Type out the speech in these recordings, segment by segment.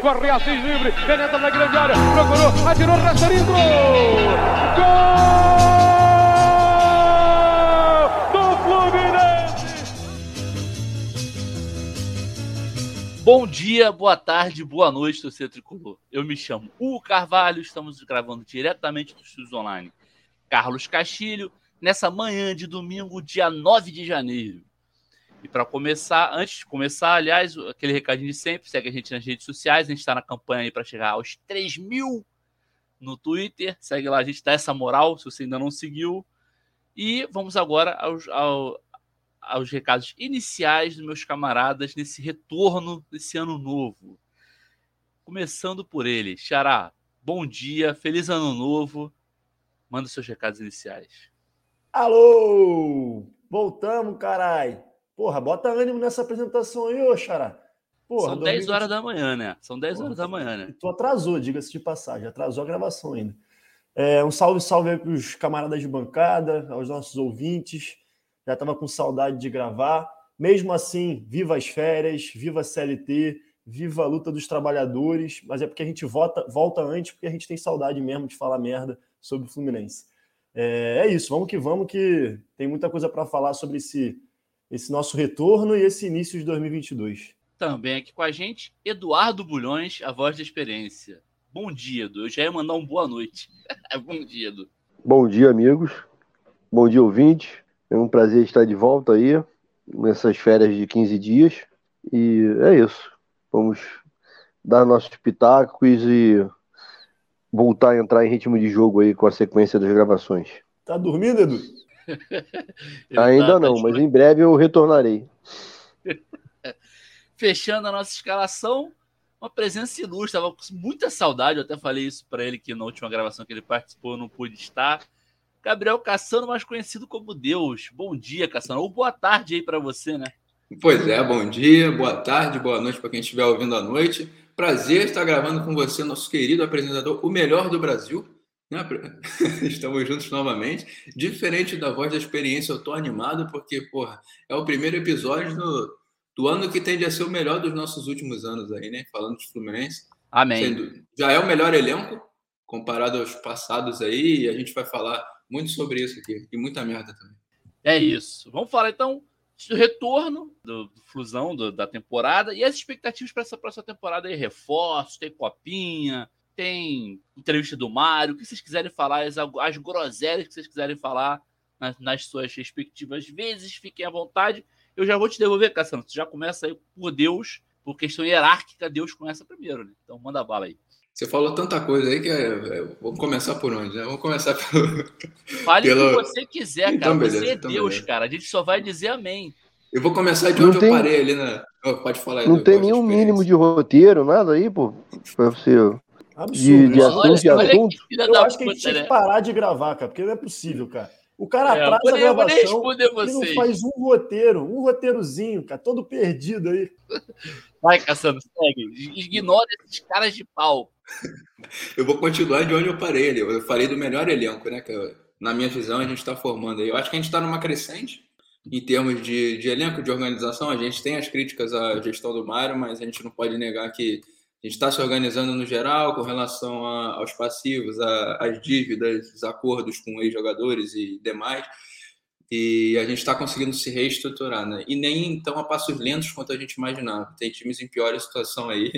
corre Assis livre, penetra na grande área, procurou, atirou, Rasterinho, gol! Bom dia, boa tarde, boa noite, torcedor tricolor. Eu me chamo Hugo Carvalho, estamos gravando diretamente do Estúdios Online. Carlos Castilho, nessa manhã de domingo, dia 9 de janeiro. E para começar, antes de começar, aliás, aquele recadinho de sempre, segue a gente nas redes sociais, a gente está na campanha aí para chegar aos 3 mil no Twitter, segue lá, a gente dá essa moral, se você ainda não seguiu. E vamos agora aos, ao, aos recados iniciais dos meus camaradas nesse retorno desse ano novo. Começando por ele, Xará, bom dia, feliz ano novo. Manda seus recados iniciais. Alô! Voltamos, carai! Porra, bota ânimo nessa apresentação aí, ô Xará. Porra, São 10 horas da manhã, né? São 10 horas da manhã, né? Tu atrasou, diga-se de passagem, atrasou a gravação ainda. É, um salve, salve aí para os camaradas de bancada, aos nossos ouvintes já estava com saudade de gravar. Mesmo assim, viva as férias, viva a CLT, viva a luta dos trabalhadores, mas é porque a gente volta, volta antes, porque a gente tem saudade mesmo de falar merda sobre o Fluminense. É, é isso, vamos que vamos, que tem muita coisa para falar sobre esse, esse nosso retorno e esse início de 2022. Também aqui com a gente, Eduardo Bulhões, a voz da experiência. Bom dia, Edu. Eu já ia mandar um boa noite. Bom dia, Edu. Bom dia, amigos. Bom dia, ouvintes. É um prazer estar de volta aí, nessas férias de 15 dias. E é isso. Vamos dar nossos pitacos e voltar a entrar em ritmo de jogo aí com a sequência das gravações. Tá dormindo, Edu? Ainda não, mas em breve eu retornarei. Fechando a nossa escalação, uma presença ilustre. Estava com muita saudade, eu até falei isso para ele que na última gravação que ele participou eu não pude estar. Gabriel Cassano, mais conhecido como Deus. Bom dia, Cassano. Ou boa tarde aí para você, né? Pois é, bom dia, boa tarde, boa noite para quem estiver ouvindo à noite. Prazer estar gravando com você, nosso querido apresentador, o melhor do Brasil. Estamos juntos novamente. Diferente da voz da experiência, eu estou animado porque, porra, é o primeiro episódio do, do ano que tende a ser o melhor dos nossos últimos anos aí, né? Falando de Fluminense. Amém. Sendo, já é o melhor elenco comparado aos passados aí, e a gente vai falar muito sobre isso aqui. E muita merda também. É isso. Vamos falar então do retorno do, do Flusão do, da temporada e as expectativas para essa próxima temporada aí. Reforços, tem copinha, tem entrevista do Mário, o que vocês quiserem falar, as, as groselhas que vocês quiserem falar nas, nas, suas respectivas vezes, fiquem à vontade. Eu já vou te devolver, Cassano. Você já começa aí por Deus, por questão hierárquica, Deus começa primeiro, né? Então manda bala aí. Você falou tanta coisa aí que é, é, vamos começar por onde? Né? Vamos começar pelo. Fale pelo... o que você quiser, cara. Então, beleza, você é então, Deus, beleza. cara. A gente só vai dizer amém. Eu vou começar de não onde tem... eu parei ali na. Oh, pode falar aí. Não tem nenhum mínimo de roteiro, nada aí, pô. Pra você. Absurdo. De, de assunto, olha, de assunto. Eu acho que a gente tinha que né? parar de gravar, cara, porque não é possível, cara. O cara é, atrasa a gravação e não faz um roteiro, um roteirozinho, cara, todo perdido aí. Vai, Cassano, segue. Ignora esses caras de pau. Eu vou continuar de onde eu parei ali. Eu falei do melhor elenco, né? Que na minha visão a gente está formando aí. Eu acho que a gente está numa crescente em termos de, de elenco, de organização. A gente tem as críticas à gestão do Mário, mas a gente não pode negar que a gente está se organizando no geral com relação a, aos passivos, às dívidas, os acordos com ex-jogadores e demais. E a gente está conseguindo se reestruturar, né? E nem então a passos lentos quanto a gente imaginava. Tem times em pior situação aí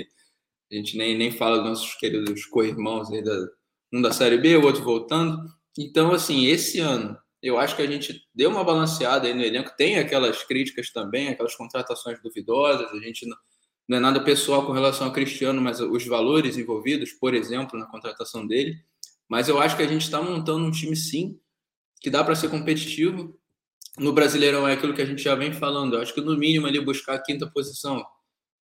a gente nem, nem fala dos nossos queridos co-irmãos aí, da, um da Série B, o outro voltando. Então, assim, esse ano, eu acho que a gente deu uma balanceada aí no elenco. Tem aquelas críticas também, aquelas contratações duvidosas. A gente não, não é nada pessoal com relação ao Cristiano, mas os valores envolvidos, por exemplo, na contratação dele. Mas eu acho que a gente está montando um time, sim, que dá para ser competitivo. No Brasileirão é aquilo que a gente já vem falando. Eu acho que no mínimo ali buscar a quinta posição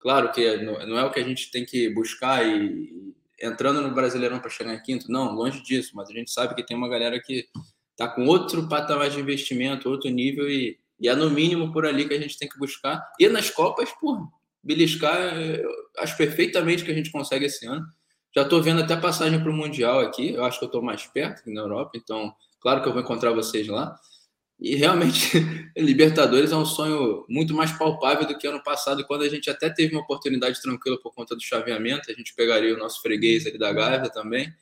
Claro que não é o que a gente tem que buscar e entrando no Brasileirão para chegar em quinto, não, longe disso, mas a gente sabe que tem uma galera que está com outro patamar de investimento, outro nível e, e, é no mínimo por ali que a gente tem que buscar. E nas Copas, por beliscar, acho perfeitamente que a gente consegue esse ano. Já estou vendo até passagem para o Mundial aqui, eu acho que eu estou mais perto que na Europa, então, claro que eu vou encontrar vocês lá. E realmente, Libertadores é um sonho muito mais palpável do que ano passado, quando a gente até teve uma oportunidade tranquila por conta do chaveamento. A gente pegaria o nosso freguês ali da Gávea também.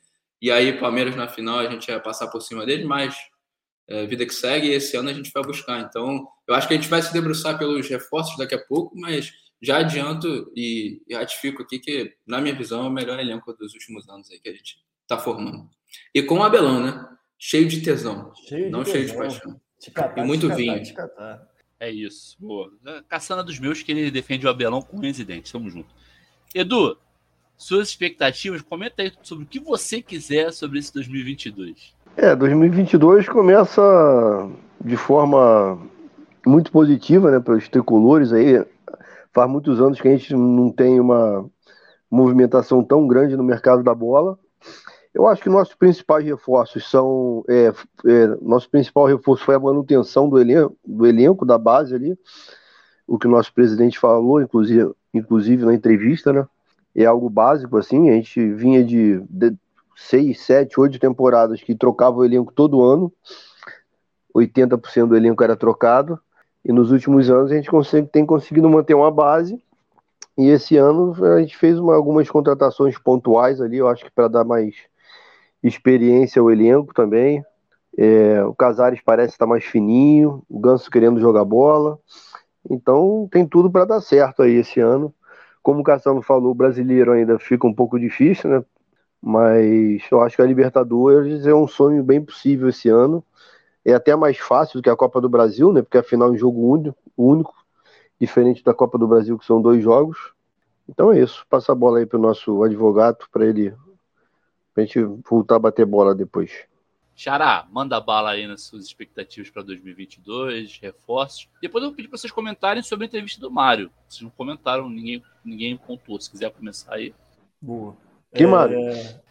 E aí, Palmeiras na final, a gente ia passar por cima dele, mas é, vida que segue, e esse ano a gente vai buscar. Então, eu acho que a gente vai se debruçar pelos reforços daqui a pouco, mas já adianto e, e ratifico aqui que, na minha visão, é o melhor elenco dos últimos anos aí que a gente está formando. E com o Abelão, né? Cheio de tesão, cheio de não tesão. cheio de paixão. E muito vinho. É isso. Boa. Caçana dos meus que ele defende o Abelão com residente. Tamo junto. Edu, suas expectativas, comenta aí sobre o que você quiser sobre esse 2022. É, 2022 começa de forma muito positiva, né, para os tricolores aí. Faz muitos anos que a gente não tem uma movimentação tão grande no mercado da bola. Eu acho que nossos principais reforços são. É, é, nosso principal reforço foi a manutenção do elenco, do elenco, da base ali. O que o nosso presidente falou, inclusive, inclusive na entrevista, né? É algo básico, assim. A gente vinha de, de seis, sete, oito temporadas que trocava o elenco todo ano. 80% do elenco era trocado. E nos últimos anos a gente consegue, tem conseguido manter uma base. E esse ano a gente fez uma, algumas contratações pontuais ali, eu acho que para dar mais experiência ao elenco também. É, o Casares parece estar mais fininho, o Ganso querendo jogar bola. Então tem tudo para dar certo aí esse ano. Como o Cassano falou, o brasileiro ainda fica um pouco difícil, né? Mas eu acho que a Libertadores é um sonho bem possível esse ano. É até mais fácil do que a Copa do Brasil, né? Porque afinal é um jogo único, único, diferente da Copa do Brasil, que são dois jogos. Então é isso. Passa a bola aí para o nosso advogado para ele Pra gente voltar a bater bola depois. Xará, manda bala aí nas suas expectativas para 2022, reforços. Depois eu vou pedir para vocês comentarem sobre a entrevista do Mário. Vocês não comentaram, ninguém, ninguém pontuou. Se quiser começar aí. Boa. Que é... Mário?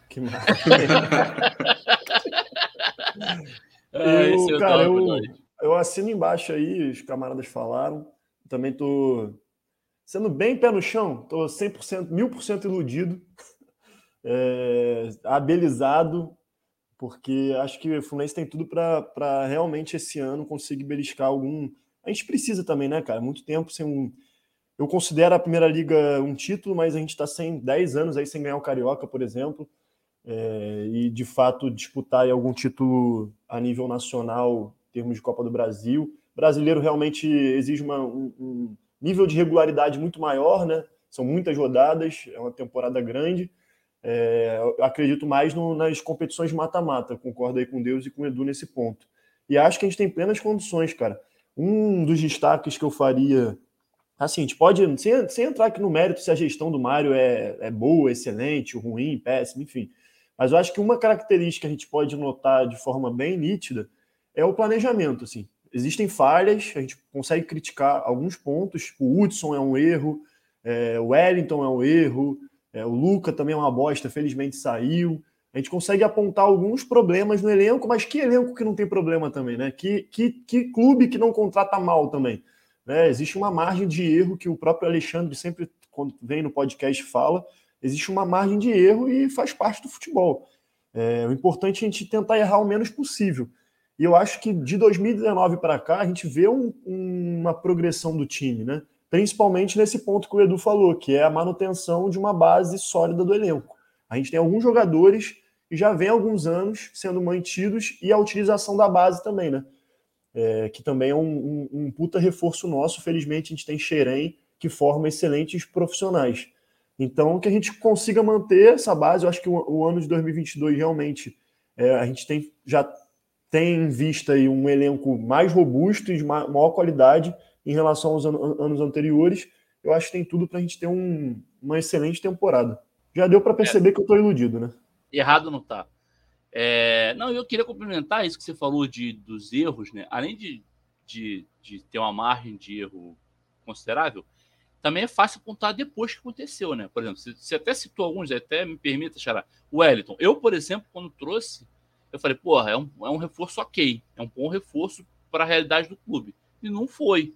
Que Mário? é, eu, cara, eu, eu assino embaixo aí, os camaradas falaram. Também tô sendo bem pé no chão, tô 100%, 1000% iludido é, abelizado, porque acho que o Fluminense tem tudo para realmente esse ano conseguir beliscar algum. A gente precisa também, né, cara? Muito tempo sem um. Eu considero a Primeira Liga um título, mas a gente está sem 10 anos aí sem ganhar o Carioca, por exemplo. É, e de fato disputar algum título a nível nacional, em termos de Copa do Brasil. O brasileiro realmente exige uma, um, um nível de regularidade muito maior, né? São muitas rodadas, é uma temporada grande. É, acredito mais no, nas competições mata-mata, concordo aí com Deus e com o Edu nesse ponto. E acho que a gente tem plenas condições, cara. Um dos destaques que eu faria, assim, a gente pode, sem, sem entrar aqui no mérito se a gestão do Mário é, é boa, excelente, ruim, péssima, enfim. Mas eu acho que uma característica que a gente pode notar de forma bem nítida é o planejamento, assim. Existem falhas, a gente consegue criticar alguns pontos. O Hudson é um erro, é, o Wellington é um erro, é, o Luca também é uma bosta, felizmente saiu. A gente consegue apontar alguns problemas no elenco, mas que elenco que não tem problema também, né? Que, que, que clube que não contrata mal também. Né? Existe uma margem de erro que o próprio Alexandre sempre, quando vem no podcast, fala. Existe uma margem de erro e faz parte do futebol. É, o importante é a gente tentar errar o menos possível. E eu acho que de 2019 para cá, a gente vê um, uma progressão do time, né? principalmente nesse ponto que o Edu falou, que é a manutenção de uma base sólida do elenco. A gente tem alguns jogadores que já vem alguns anos sendo mantidos e a utilização da base também, né? É, que também é um, um, um, puta reforço nosso. Felizmente a gente tem Xerém, que forma excelentes profissionais. Então, que a gente consiga manter essa base, eu acho que o, o ano de 2022 realmente é, a gente tem, já tem em vista aí um elenco mais robusto e de maior qualidade em relação aos an anos anteriores, eu acho que tem tudo para a gente ter um, uma excelente temporada. Já deu para perceber é. que eu estou iludido, né? Errado não tá. É, não, eu queria complementar isso que você falou de, dos erros, né? Além de, de, de ter uma margem de erro considerável, também é fácil apontar depois que aconteceu, né? Por exemplo, você, você até citou alguns, até me permita, Xará. O Wellington. Eu, por exemplo, quando trouxe, eu falei, porra, é um, é um reforço ok, é um bom reforço para a realidade do clube. E não foi.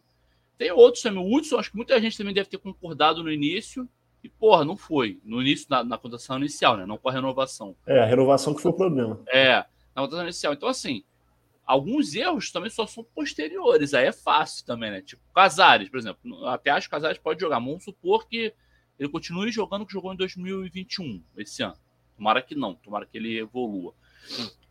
Tem outros também. O Hudson, acho que muita gente também deve ter concordado no início. E, porra, não foi. No início, na, na contação inicial, né? Não com a renovação. É, a renovação que foi o problema. É, na contação inicial. Então, assim, alguns erros também só são posteriores, aí é fácil também, né? Tipo, Casares, por exemplo. Até acho que Casares pode jogar. Vamos supor que ele continue jogando o que jogou em 2021, esse ano. Tomara que não, tomara que ele evolua.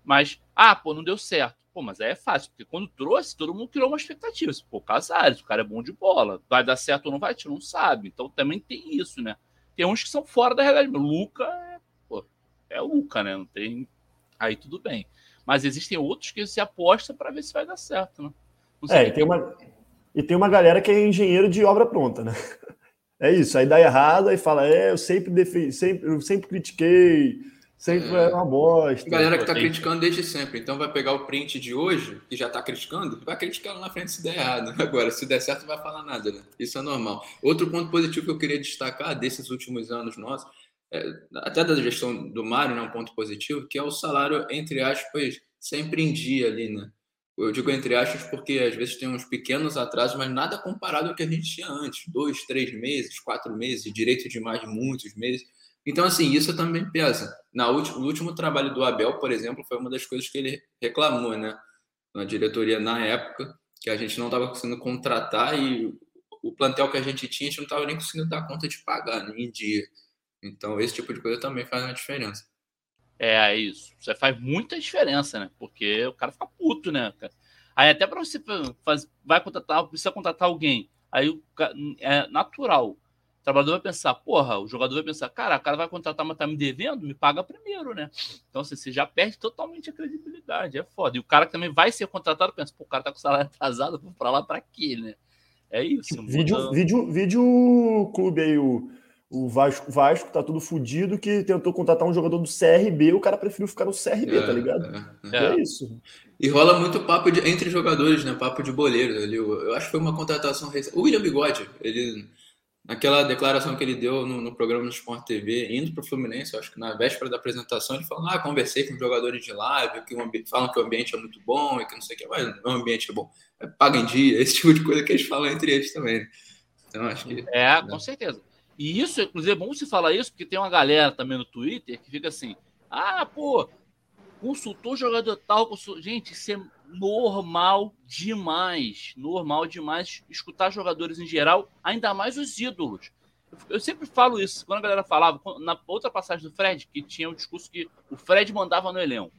Mas, ah, pô, não deu certo. Pô, mas aí é fácil, porque quando trouxe, todo mundo criou uma expectativa. Pô, Casares, o cara é bom de bola. Vai dar certo ou não vai? A não sabe. Então também tem isso, né? Tem uns que são fora da realidade. Luca é, pô, é Luca, né? Não tem. Aí tudo bem. Mas existem outros que se aposta para ver se vai dar certo, né? É, e tem, uma, e tem uma galera que é engenheiro de obra pronta, né? É isso, aí dá errado, aí fala, é, eu sempre, defi sempre, eu sempre critiquei, sempre é, é uma bosta. Galera que tá criticando desde sempre, então vai pegar o print de hoje, que já tá criticando, vai criticar lá na frente se der errado. Agora, se der certo, não vai falar nada, né? Isso é normal. Outro ponto positivo que eu queria destacar desses últimos anos nossos, até da gestão do Mário, né, um ponto positivo, que é o salário, entre aspas, sempre em dia ali, né? Eu digo entre aspas porque às vezes tem uns pequenos atrasos, mas nada comparado ao que a gente tinha antes. Dois, três meses, quatro meses, direito de mais muitos meses. Então, assim, isso também pesa. Na último, no último trabalho do Abel, por exemplo, foi uma das coisas que ele reclamou, né? Na diretoria, na época, que a gente não estava conseguindo contratar e o plantel que a gente tinha, a gente não estava nem conseguindo dar conta de pagar né, em dia. Então, esse tipo de coisa também faz uma diferença. É isso. Você faz muita diferença, né? Porque o cara fica puto, né? Aí até para você fazer, vai contratar, precisa contratar alguém. Aí é natural. O trabalhador vai pensar, porra, o jogador vai pensar, cara, o cara vai contratar, mas tá me devendo, me paga primeiro, né? Então assim, você já perde totalmente a credibilidade. É foda. E o cara que também vai ser contratado pensa, pô, o cara tá com salário atrasado, vou pra lá pra quê, né? É isso. Vídeo, vídeo, vídeo clube aí, o o Vasco, Vasco tá tudo fudido que tentou contratar um jogador do CRB, o cara preferiu ficar no CRB, é, tá ligado? É, é. é, isso. E rola muito papo de, entre jogadores, né? Papo de boleiro. ali eu, acho que foi uma contratação recente. O William Bigode, ele, naquela declaração que ele deu no, no programa do Sport TV, indo pro Fluminense, acho que na véspera da apresentação, ele falou: Ah, conversei com jogadores de live, que falam que o ambiente é muito bom e que não sei o que, mas o ambiente é bom. É, paga em dia, esse tipo de coisa que eles falam entre eles também. Né? Então, acho que. É, né? com certeza. E isso, inclusive, é bom se falar isso, porque tem uma galera também no Twitter que fica assim: ah, pô, consultou jogador tal. Gente, isso é normal demais. Normal demais escutar jogadores em geral, ainda mais os ídolos. Eu sempre falo isso. Quando a galera falava, na outra passagem do Fred, que tinha um discurso que o Fred mandava no elenco.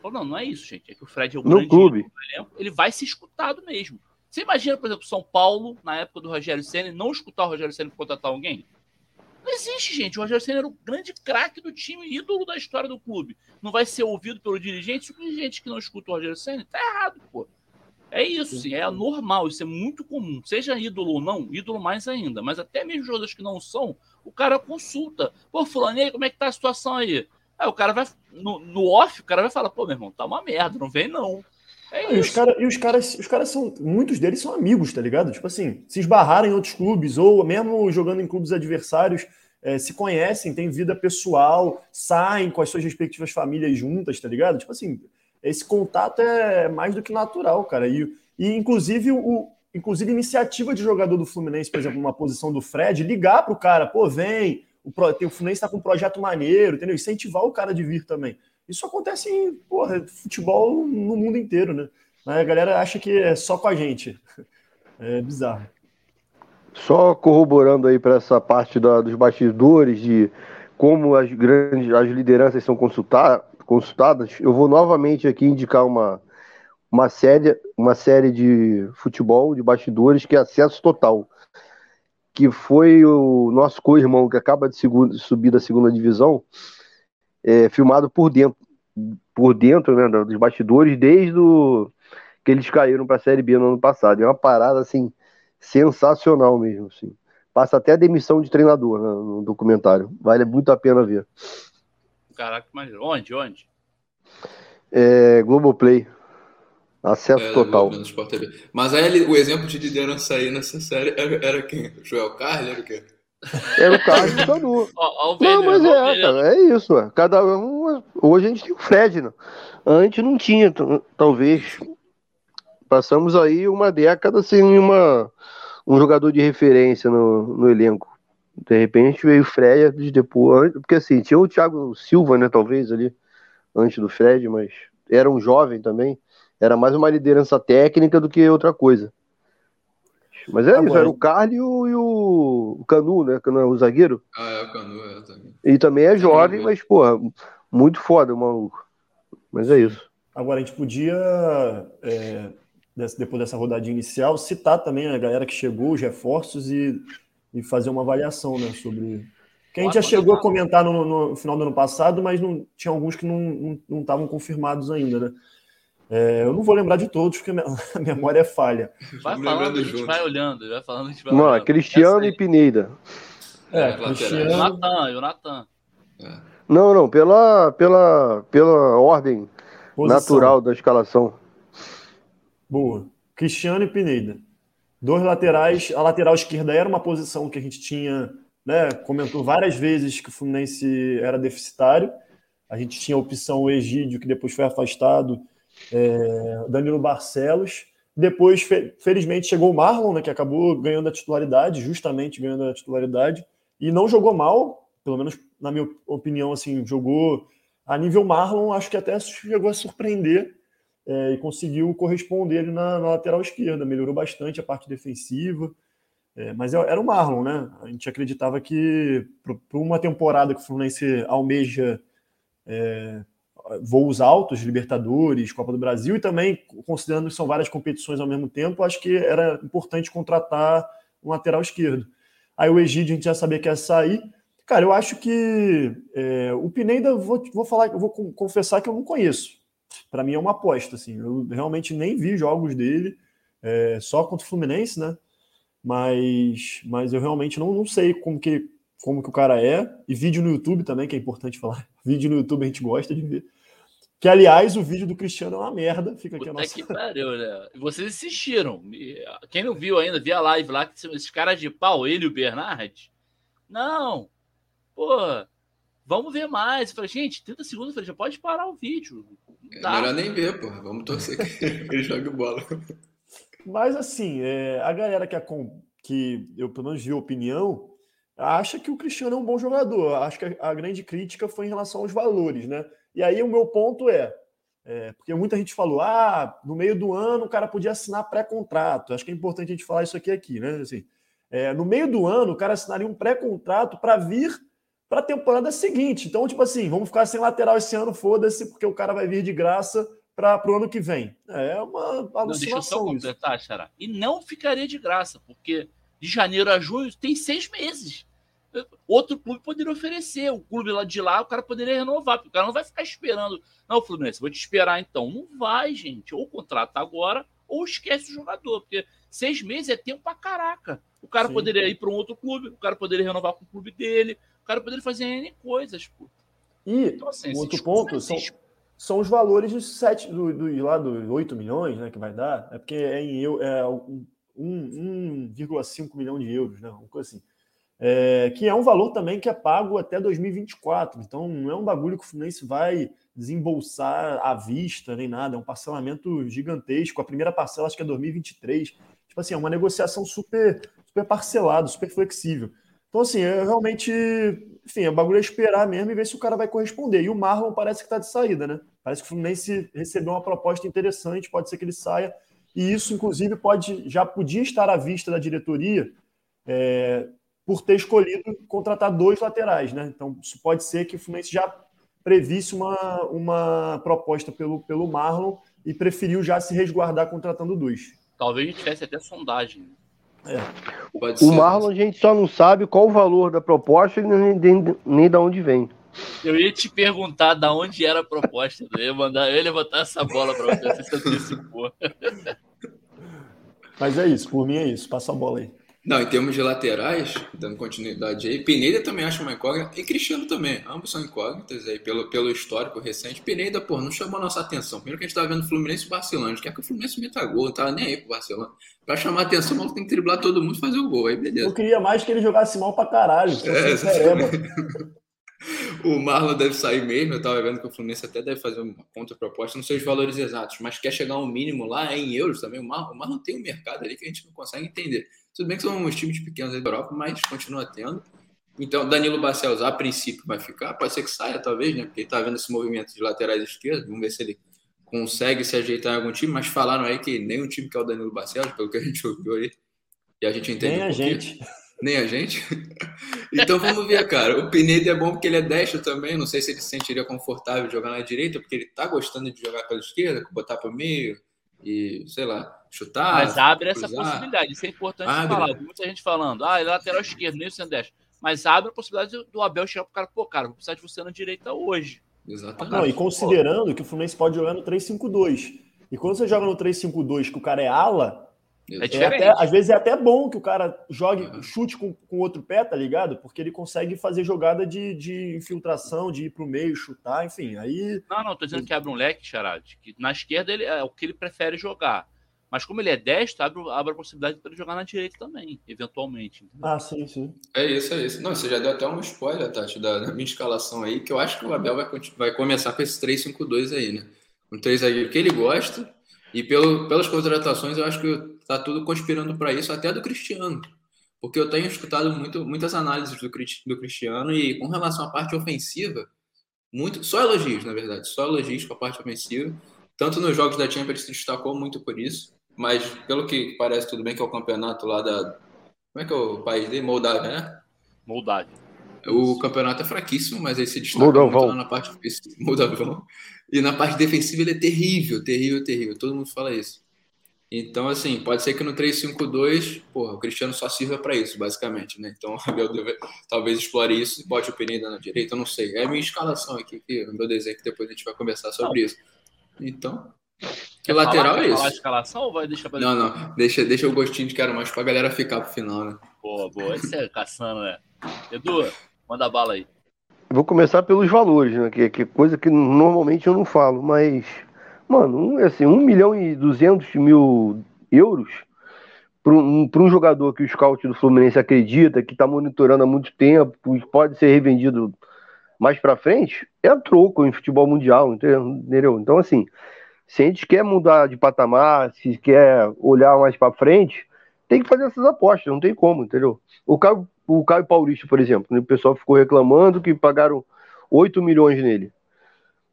Falou, não, não é isso, gente. É que o Fred é o no grande clube. elenco, ele vai ser escutado mesmo. Você imagina, por exemplo, São Paulo, na época do Rogério Senna, não escutar o Rogério Senna contratar alguém? Não existe, gente. O Rogério Senna era o grande craque do time, ídolo da história do clube. Não vai ser ouvido pelo dirigente. Se o dirigente que não escuta o Rogério Senna, tá errado, pô. É isso, sim, é normal, isso é muito comum. Seja ídolo ou não, ídolo mais ainda. Mas até mesmo jogadores que não são, o cara consulta. Pô, fulano, como é que tá a situação aí? Aí o cara vai, no, no off, o cara vai falar, pô, meu irmão, tá uma merda, não vem não. É e os, cara, e os caras, os caras são. Muitos deles são amigos, tá ligado? Tipo assim, se esbarraram em outros clubes, ou mesmo jogando em clubes adversários, é, se conhecem, têm vida pessoal, saem com as suas respectivas famílias juntas, tá ligado? Tipo assim, esse contato é mais do que natural, cara. E, e inclusive, o, inclusive, iniciativa de jogador do Fluminense, por exemplo, uma posição do Fred, ligar pro cara, pô, vem, o, o Fluminense tá com um projeto maneiro, entendeu? Incentivar o cara de vir também. Isso acontece em porra, futebol no mundo inteiro, né? A galera acha que é só com a gente. É bizarro. Só corroborando aí para essa parte da, dos bastidores, de como as grandes as lideranças são consultar, consultadas, eu vou novamente aqui indicar uma, uma, série, uma série de futebol, de bastidores, que é Acesso Total, que foi o nosso co-irmão que acaba de, de subir da segunda divisão, é, filmado por dentro, por dentro né, dos bastidores, desde o, que eles caíram para a Série B no ano passado. É uma parada assim sensacional mesmo. Assim. Passa até a demissão de treinador né, no documentário. Vale muito a pena ver. Caraca, mas onde? Onde? É, Globoplay. Acesso é, total. Mas aí o exemplo de liderança aí nessa série era, era quem? Joel Carli? Era o quê? Era o carro do Canu. não, mas é, cara, é isso. Ué. Cada um. Hoje a gente tem o Fred, né? Antes não tinha, talvez. Passamos aí uma década sem uma, um jogador de referência no, no elenco. De repente veio o Fred depois. Porque assim, tinha o Thiago Silva, né? Talvez ali, antes do Fred, mas era um jovem também. era mais uma liderança técnica do que outra coisa. Mas é Agora- isso, era o Carly e o, Canu, né? Canu é o zagueiro. Ah, é o Canu, é também. E também é jovem, bem. mas, porra, muito foda o maluco. Mas é isso. Agora, a gente podia, é, depois dessa rodadinha inicial, citar também a galera que chegou, os reforços, e, e fazer uma avaliação né, sobre. Que a gente já chegou a comentar no, no final do ano passado, mas não, tinha alguns que não estavam não, estavam confirmados ainda, né? É, eu não vou lembrar de todos, porque a memória é falha. Vai falando, a gente junto. vai olhando, vai falando, a gente vai Mano, olhando. Cristiano Essa e aí. Pineda. É, É, Cristiano, Natan, e o Natan. É. Não, não, pela, pela, pela ordem posição. natural da escalação. Boa. Cristiano e Pineda. Dois laterais. A lateral esquerda era uma posição que a gente tinha, né? Comentou várias vezes que o Fluminense era deficitário. A gente tinha a opção o Egídio, que depois foi afastado, é, Danilo Barcelos. Depois, fe- felizmente, chegou o Marlon, né, que acabou ganhando a titularidade, justamente ganhando a titularidade, e não jogou mal, pelo menos na minha opinião, assim, jogou a nível Marlon, acho que até chegou a surpreender é, e conseguiu corresponder na, na lateral esquerda, melhorou bastante a parte defensiva, é, mas é- era o Marlon, né? A gente acreditava que para uma temporada que o Fluminense almeja é, voos altos, Libertadores, Copa do Brasil, e também, considerando que são várias competições ao mesmo tempo, acho que era importante contratar um lateral esquerdo. Aí o Egídio a gente já sabia que ia sair. Cara, eu acho que é, o Pineda, vou, vou falar, vou con- confessar que eu não conheço. Para mim é uma aposta, assim. Eu realmente nem vi jogos dele, é, só contra o Fluminense, né? Mas, mas eu realmente não, não sei como que, como que o cara é. E vídeo no YouTube também, que é importante falar. Vídeo no YouTube a gente gosta de ver. Que, aliás, o vídeo do Cristiano é uma merda. Fica aqui a Puta nossa. que pariu, né? Vocês assistiram. Quem não viu ainda, via a live lá, que esses caras de pau, ele e o Bernard. Não. Pô, vamos ver mais. Eu falei, gente, 30 segundos. Eu falei, já pode parar o vídeo. Não É melhor nem ver, porra. Vamos torcer que ele jogue bola. Mas assim, é, a galera que, acom- que eu pelo menos vi a opinião, acha que o Cristiano é um bom jogador. Acho que a, a grande crítica foi em relação aos valores, né? E aí o meu ponto é, é, porque muita gente falou, ah, no meio do ano o cara podia assinar pré-contrato. Acho que é importante a gente falar isso aqui aqui, né? Assim, é, no meio do ano o cara assinaria um pré-contrato para vir para a temporada seguinte. Então, tipo assim, vamos ficar sem lateral esse ano, foda-se, porque o cara vai vir de graça para o ano que vem. É uma Não, deixa eu só alucinação completar, Xará. E não ficaria de graça, porque de janeiro a junho tem seis meses. Outro clube poderia oferecer. O clube lá de lá, o cara poderia renovar, porque o cara não vai ficar esperando. Não, Fluminense, vou te esperar então. Não vai, gente. Ou contrata agora, ou esquece o jogador, porque seis meses é tempo pra caraca. O cara Sim. poderia ir para um outro clube, o cara poderia renovar com o clube dele, o cara poderia fazer N coisas, pô. E Então, assim, um outro ponto não são, são os valores dos sete, do, do, lá dos 8 milhões, né, que vai dar. É porque é em eu, é um, um, 1,5 milhão de euros, né, uma coisa assim. É, que é um valor também que é pago até 2024. Então não é um bagulho que o Fluminense vai desembolsar à vista nem nada. É um parcelamento gigantesco. A primeira parcela acho que é 2023. Tipo assim, é uma negociação super, super parcelada, super flexível. Então, assim, é realmente. Enfim, o bagulho é esperar mesmo e ver se o cara vai corresponder. E o Marlon parece que está de saída, né? Parece que o Fluminense recebeu uma proposta interessante, pode ser que ele saia. E isso, inclusive, pode já podia estar à vista da diretoria é, por ter escolhido contratar dois laterais, né? Então, isso pode ser que o Fluminense já previsse uma, uma proposta pelo, pelo Marlon e preferiu já se resguardar contratando dois. Talvez a gente tivesse até sondagem. Pode O ser. Marlon a gente só não sabe qual o valor da proposta e nem, nem, nem de onde vem. Eu ia te perguntar da onde era a proposta. Eu ia, mandar, eu ia levantar essa bola para você, você se antecipou. Mas é isso, por mim é isso. Passa a bola aí. Não, em termos de laterais, dando continuidade aí, Pineda também acho uma incógnita, e Cristiano também. Ambos são incógnitas aí, pelo, pelo histórico recente. Pineda, pô, não chamou a nossa atenção. Primeiro que a gente tava vendo Fluminense e Barcelona. Quer que o Fluminense meta gol, não tava nem aí pro Barcelona. Pra chamar a atenção, o maluco tem que driblar todo mundo e fazer o gol. Aí, beleza. Eu queria mais que ele jogasse mal pra caralho. É. O Marlon deve sair mesmo. Eu tava vendo que o Fluminense até deve fazer uma contraproposta, não sei os valores exatos, mas quer chegar a um mínimo lá em euros também. O Marlon, o Marlon tem um mercado ali que a gente não consegue entender. Tudo bem que são uns times pequenos aí da Europa, mas continua tendo. Então, Danilo Barcelos, a princípio, vai ficar. Pode ser que saia, talvez, né? Porque ele tá vendo esse movimento de laterais esquerdos. Vamos ver se ele consegue se ajeitar em algum time, mas falaram aí que nem o time que é o Danilo Barcelos, pelo que a gente ouviu aí, e a gente entende Nem a gente. Nem a gente? então vamos ver, cara. O Pineda é bom porque ele é destro também. Não sei se ele se sentiria confortável jogar na direita, porque ele tá gostando de jogar pela esquerda, botar para o meio e, sei lá, chutar. Mas abre essa cruzar. possibilidade. Isso é importante Abre. falar. Muita gente falando, ah, ele é lateral esquerdo, nem o Sandeste. Mas abre a possibilidade do Abel chegar pro cara, pô, cara, vou precisar de você na direita hoje. Exatamente. Não, e considerando que o Fluminense pode jogar no 3-5-2. E quando você joga no 3-5-2 que o cara é ala, É é até- às vezes é até bom que o cara jogue, Uhum. chute com o outro pé, tá ligado? Porque ele consegue fazer jogada de, de infiltração, de ir pro meio, chutar, enfim. Aí. Não, não, tô dizendo que abre um leque, Charade, que na esquerda ele, é o que ele prefere jogar. Mas como ele é destro, abre, abre a possibilidade para ele jogar na direita também, eventualmente. entendeu? Ah, sim, sim. É isso, é isso. Não, você já deu até um spoiler, Tati, da, da minha escalação aí, que eu acho que o Abel vai, vai começar com esse 3-5-2 aí, né? Um 3 aí que ele gosta, e pelo, pelas contratações eu acho que tá tudo conspirando para isso, até do Cristiano. Porque eu tenho escutado muito, muitas análises do, do Cristiano e com relação à parte ofensiva, muito, só elogios, na verdade, só elogios com a parte ofensiva. Tanto nos jogos da Champions ele se destacou muito por isso, mas pelo que parece tudo bem que é o campeonato lá da. Como é que é o país dele? Moldávia, né? Moldávia. O campeonato é fraquíssimo, mas ele se destaca Moldavão. muito lá na parte. Moldavão. E na parte defensiva ele é terrível, terrível, terrível. Todo mundo fala isso. Então, assim, pode ser que no 3-5-2, porra, o Cristiano só sirva para isso, basicamente, né? Então, o Abel talvez explore isso e bote o Pereira na direita, eu não sei. É a minha escalação aqui, que, o meu desenho, que depois a gente vai conversar sobre isso. Então, Quer lateral falar, é falar a isso? escalação ou vai deixar pra Não, não, deixa, deixa o gostinho de quero mais pra galera ficar pro final, né? Boa, boa. Esse é caçando, né? Edu, manda bala aí. Vou começar pelos valores, né? Que, que coisa que normalmente eu não falo, mas, mano, um, assim, 1 milhão e 200 mil euros para um, pra um jogador que o scout do Fluminense acredita, que está monitorando há muito tempo, e pode ser revendido mais para frente, é troco em futebol mundial, entendeu? Então, assim, se a gente quer mudar de patamar, se quer olhar mais para frente, tem que fazer essas apostas, não tem como, entendeu? O Caio, o Caio Paulista, por exemplo, né, o pessoal ficou reclamando que pagaram 8 milhões nele.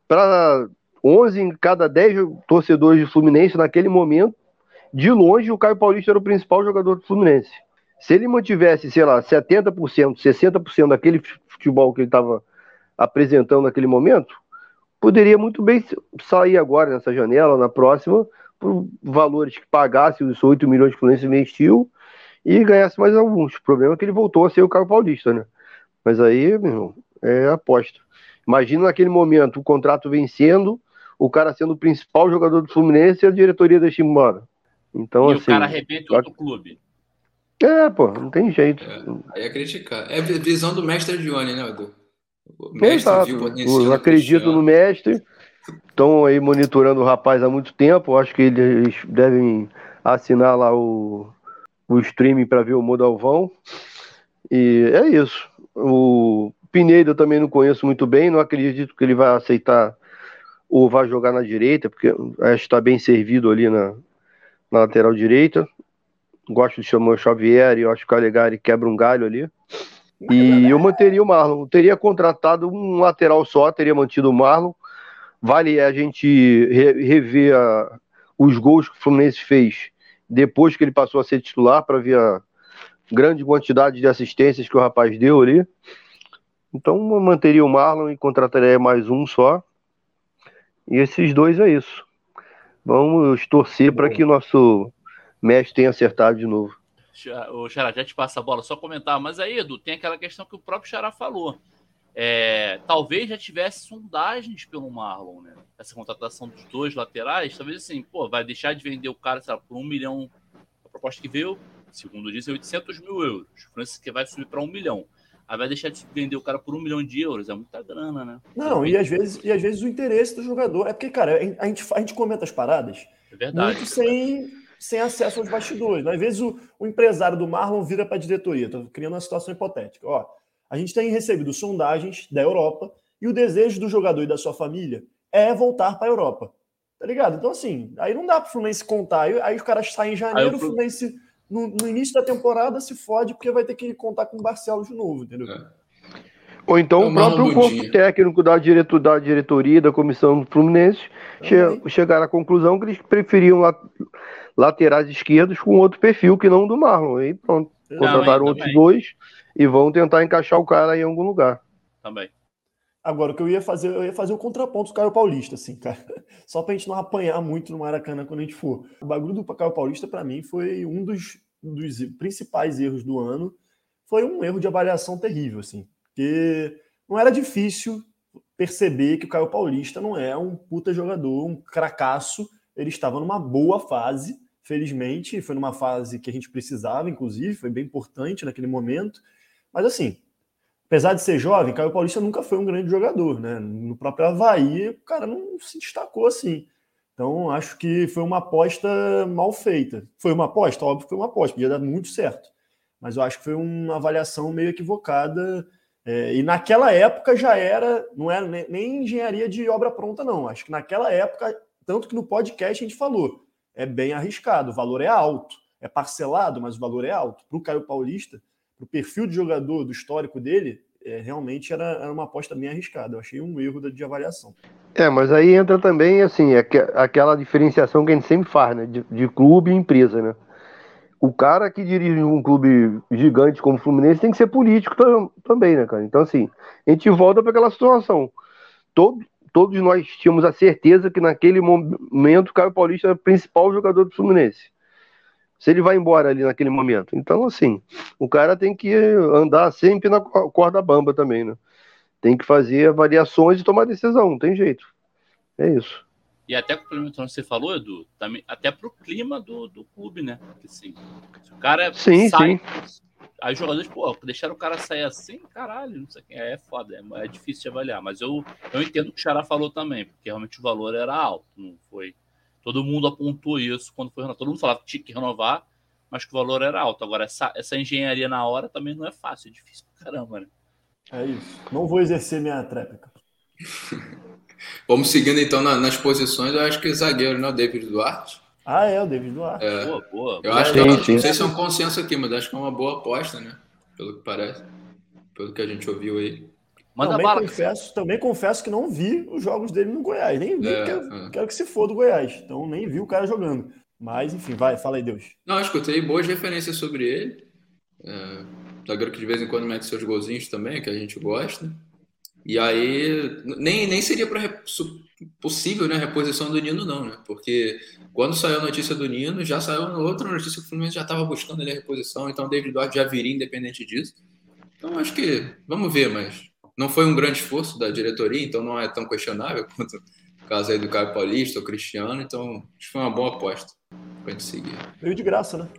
Para 11 em cada 10 torcedores do Fluminense naquele momento, de longe o Caio Paulista era o principal jogador do Fluminense. Se ele mantivesse, sei lá, 70%, 60% daquele futebol que ele estava apresentando naquele momento, poderia muito bem sair agora nessa janela, na próxima, por valores que pagasse os 8 milhões que o Fluminense investiu e ganhasse mais alguns. O problema é que ele voltou a ser o Caio Paulista, né? Mas aí, meu irmão, é aposta. Imagina naquele momento o contrato vencendo, o cara sendo o principal jogador do Fluminense e a diretoria deixa embora. Então, e assim. o cara arrebenta outro clube. É, pô, não tem jeito. É, aí é criticar. É visão do mestre Dione, né, Edu? O mestre Exato. viu o potencial Eu acredito no mestre. Estão aí monitorando o rapaz há muito tempo. Acho que eles devem assinar lá o, o streaming para ver o Modalvão. E é isso. O Pineda eu também não conheço muito bem. Não acredito que ele vai aceitar ou vai jogar na direita, porque acho que está bem servido ali na, na lateral direita. Gosto de chamar o Xavier e eu acho que o Calegari quebra um galho ali. E eu manteria o Marlon. Teria contratado um lateral só, teria mantido o Marlon. Vale a gente re- rever a- os gols que o Fluminense fez depois que ele passou a ser titular, para ver a grande quantidade de assistências que o rapaz deu ali. Então eu manteria o Marlon e contrataria mais um só. E esses dois é isso. Vamos torcer para que o nosso mestre tenha acertado de novo. O Xará, já te passa a bola, só comentar. Mas aí, Edu, tem aquela questão que o próprio Xará falou. É, talvez já tivesse sondagens pelo Marlon, né? Essa contratação dos dois laterais, talvez assim, pô, vai deixar de vender o cara, sei lá, por um milhão. A proposta que veio, segundo dizem, 800 mil euros. O Francis que vai subir para um milhão. Aí vai deixar de vender o cara por um milhão de euros. É muita grana, né? Não, e às vezes, e às vezes o interesse do jogador. É porque, cara, a gente, a gente comenta as paradas É verdade. muito sem, sem acesso aos bastidores. Às vezes o, o empresário do Marlon vira para a diretoria. Estou criando uma situação hipotética. Ó, a gente tem recebido sondagens da Europa e o desejo do jogador e da sua família é voltar para a Europa. Tá ligado? Então, assim, aí não dá para o Fluminense contar. Aí, aí os caras saem em janeiro, o o Flu- Fluminense, no, no início da temporada, se fode porque vai ter que contar com o Barcelos de novo, entendeu? É. Ou então o próprio corpo técnico da, diretor, da diretoria, da comissão do Fluminense, che chegaram à conclusão que eles preferiam lat laterais esquerdos com outro perfil que não do Marlon. Aí pronto, contrataram outros dois e vão tentar encaixar o cara em algum lugar. Também. Agora, o que eu ia fazer, eu ia fazer o contraponto do Caio Paulista, assim, cara. Só pra gente não apanhar muito no Maracanã quando a gente for. O bagulho do Caio Paulista, para mim, foi um dos, dos principais erros do ano. Foi um erro de avaliação terrível, assim. Porque não era difícil perceber que o Caio Paulista não é um puta jogador, um cracaço. Ele estava numa boa fase, felizmente. Foi numa fase que a gente precisava, inclusive. Foi bem importante naquele momento. Mas, assim, apesar de ser jovem, Caio Paulista nunca foi um grande jogador, né? No próprio Havaí, o cara não se destacou assim. Então, acho que foi uma aposta mal feita. Foi uma aposta? Óbvio que foi uma aposta, podia dar muito certo. Mas eu acho que foi uma avaliação meio equivocada. É, e naquela época já era, não era nem, engenharia de obra pronta, não. Acho que naquela época, tanto que no podcast a gente falou, é bem arriscado, o valor é alto, é parcelado, mas o valor é alto. Para o Caio Paulista, para o perfil de jogador, do histórico dele, é, realmente era, era, uma aposta bem arriscada. Eu achei um erro de avaliação. É, mas aí entra também assim, aquela diferenciação que a gente sempre faz, né? De, de clube e empresa, né? O cara que dirige um clube gigante como o Fluminense tem que ser político também, né, cara? Então, assim, a gente volta para aquela situação. Todo, todos nós tínhamos a certeza que naquele momento o Caio Paulista era o principal jogador do Fluminense se ele vai embora ali naquele momento. Então, assim, o cara tem que andar sempre na corda bamba também, né? Tem que fazer avaliações e tomar decisão, não tem jeito. É isso. E até complementando o que você falou, Edu, também, até pro clima do, do clube, né? Porque, assim, se o cara sim, sai, sim. Aí os jogadores, pô, deixaram o cara sair assim, caralho, não sei quem é, é foda, é, é difícil de avaliar. Mas eu, eu entendo o que o Xará falou também, porque realmente o valor era alto, não foi Todo mundo apontou isso quando foi. Todo mundo falava que tinha que renovar, mas que o valor era alto. Agora, essa, essa engenharia na hora também não é fácil, é difícil pra caramba, né? É isso. Não vou exercer minha tréplica. Vamos seguindo então na, nas posições. Eu acho que zagueiro, né? David Duarte. Ah, é, o David Duarte. É. Boa, boa. Eu acho que, não sei se é um consenso aqui, mas acho que é uma boa aposta, né? Pelo que parece. Pelo que a gente ouviu aí. Manda também, bala, confesso, também confesso que não vi os jogos dele no Goiás. Nem vi, é, quero, é. quero, que se for do Goiás. Então nem vi o cara jogando. Mas, enfim, vai, fala aí, Deus. Não, escutei boas referências sobre ele. É, zagueiro que de vez em quando mete seus golzinhos também, que a gente gosta. E aí, nem, nem seria para possível né, a reposição do Nino, não, né? Porque quando saiu a notícia do Nino, já saiu outra notícia que o Fluminense já estava buscando ali a reposição, então o David Duarte já viria independente disso. Então acho que vamos ver, mas não foi um grande esforço da diretoria, então não é tão questionável quanto o caso aí do Caio Paulista, o Cristiano. Então, acho que foi uma boa aposta pra gente seguir. Veio de graça, né?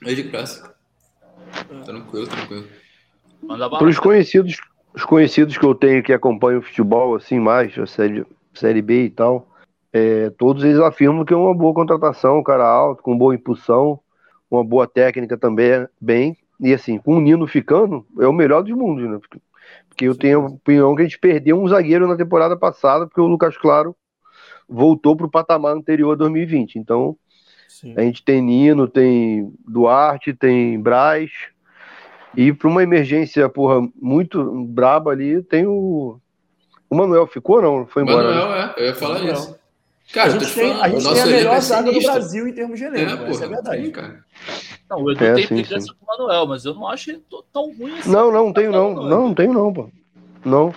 Veio de graça. É. Tranquilo, tranquilo. Para os conhecidos, os conhecidos que eu tenho que acompanham o futebol, assim, mais, a série, série B e tal, é, todos eles afirmam que é uma boa contratação, um cara alto, com boa impulsão, uma boa técnica também, bem. E assim, com o Nino ficando, é o melhor dos mundos, né? Porque eu tenho a opinião que a gente perdeu um zagueiro na temporada passada, porque o Lucas Claro voltou para o patamar anterior a 2020. Então, Sim. a gente tem Nino, tem Duarte, tem Braz. E para uma emergência, porra, muito braba ali, tem o. O Manuel ficou não? Foi embora. Manuel, né? é, eu ia falar Manuel. isso. Cara, a gente, tem, a, gente tem a melhor é zaga do Brasil em termos de elenco, é, porra, essa é verdade. Sim, cara. Não, o Edu é, tem implicância com o Manuel, mas eu não acho ele tão ruim assim. Não, não, não tenho não. Não, não tenho não, pô. Não.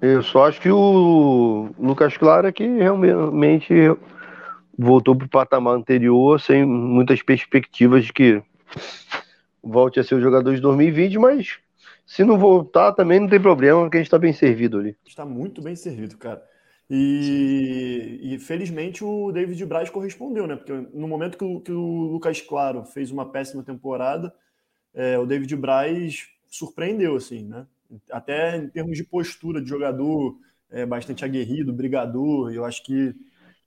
Eu só acho que o Lucas Claro é que realmente voltou para o patamar anterior sem muitas perspectivas de que volte a ser o jogador de 2020, mas se não voltar também não tem problema, porque a gente está bem servido ali. Está muito bem servido, cara. E, e, felizmente o David Braz correspondeu, né? Porque no momento que o, que o Lucas Claro fez uma péssima temporada, é, o David Braz surpreendeu, assim, né? Até em termos de postura de jogador, é, bastante aguerrido, brigador, eu acho que,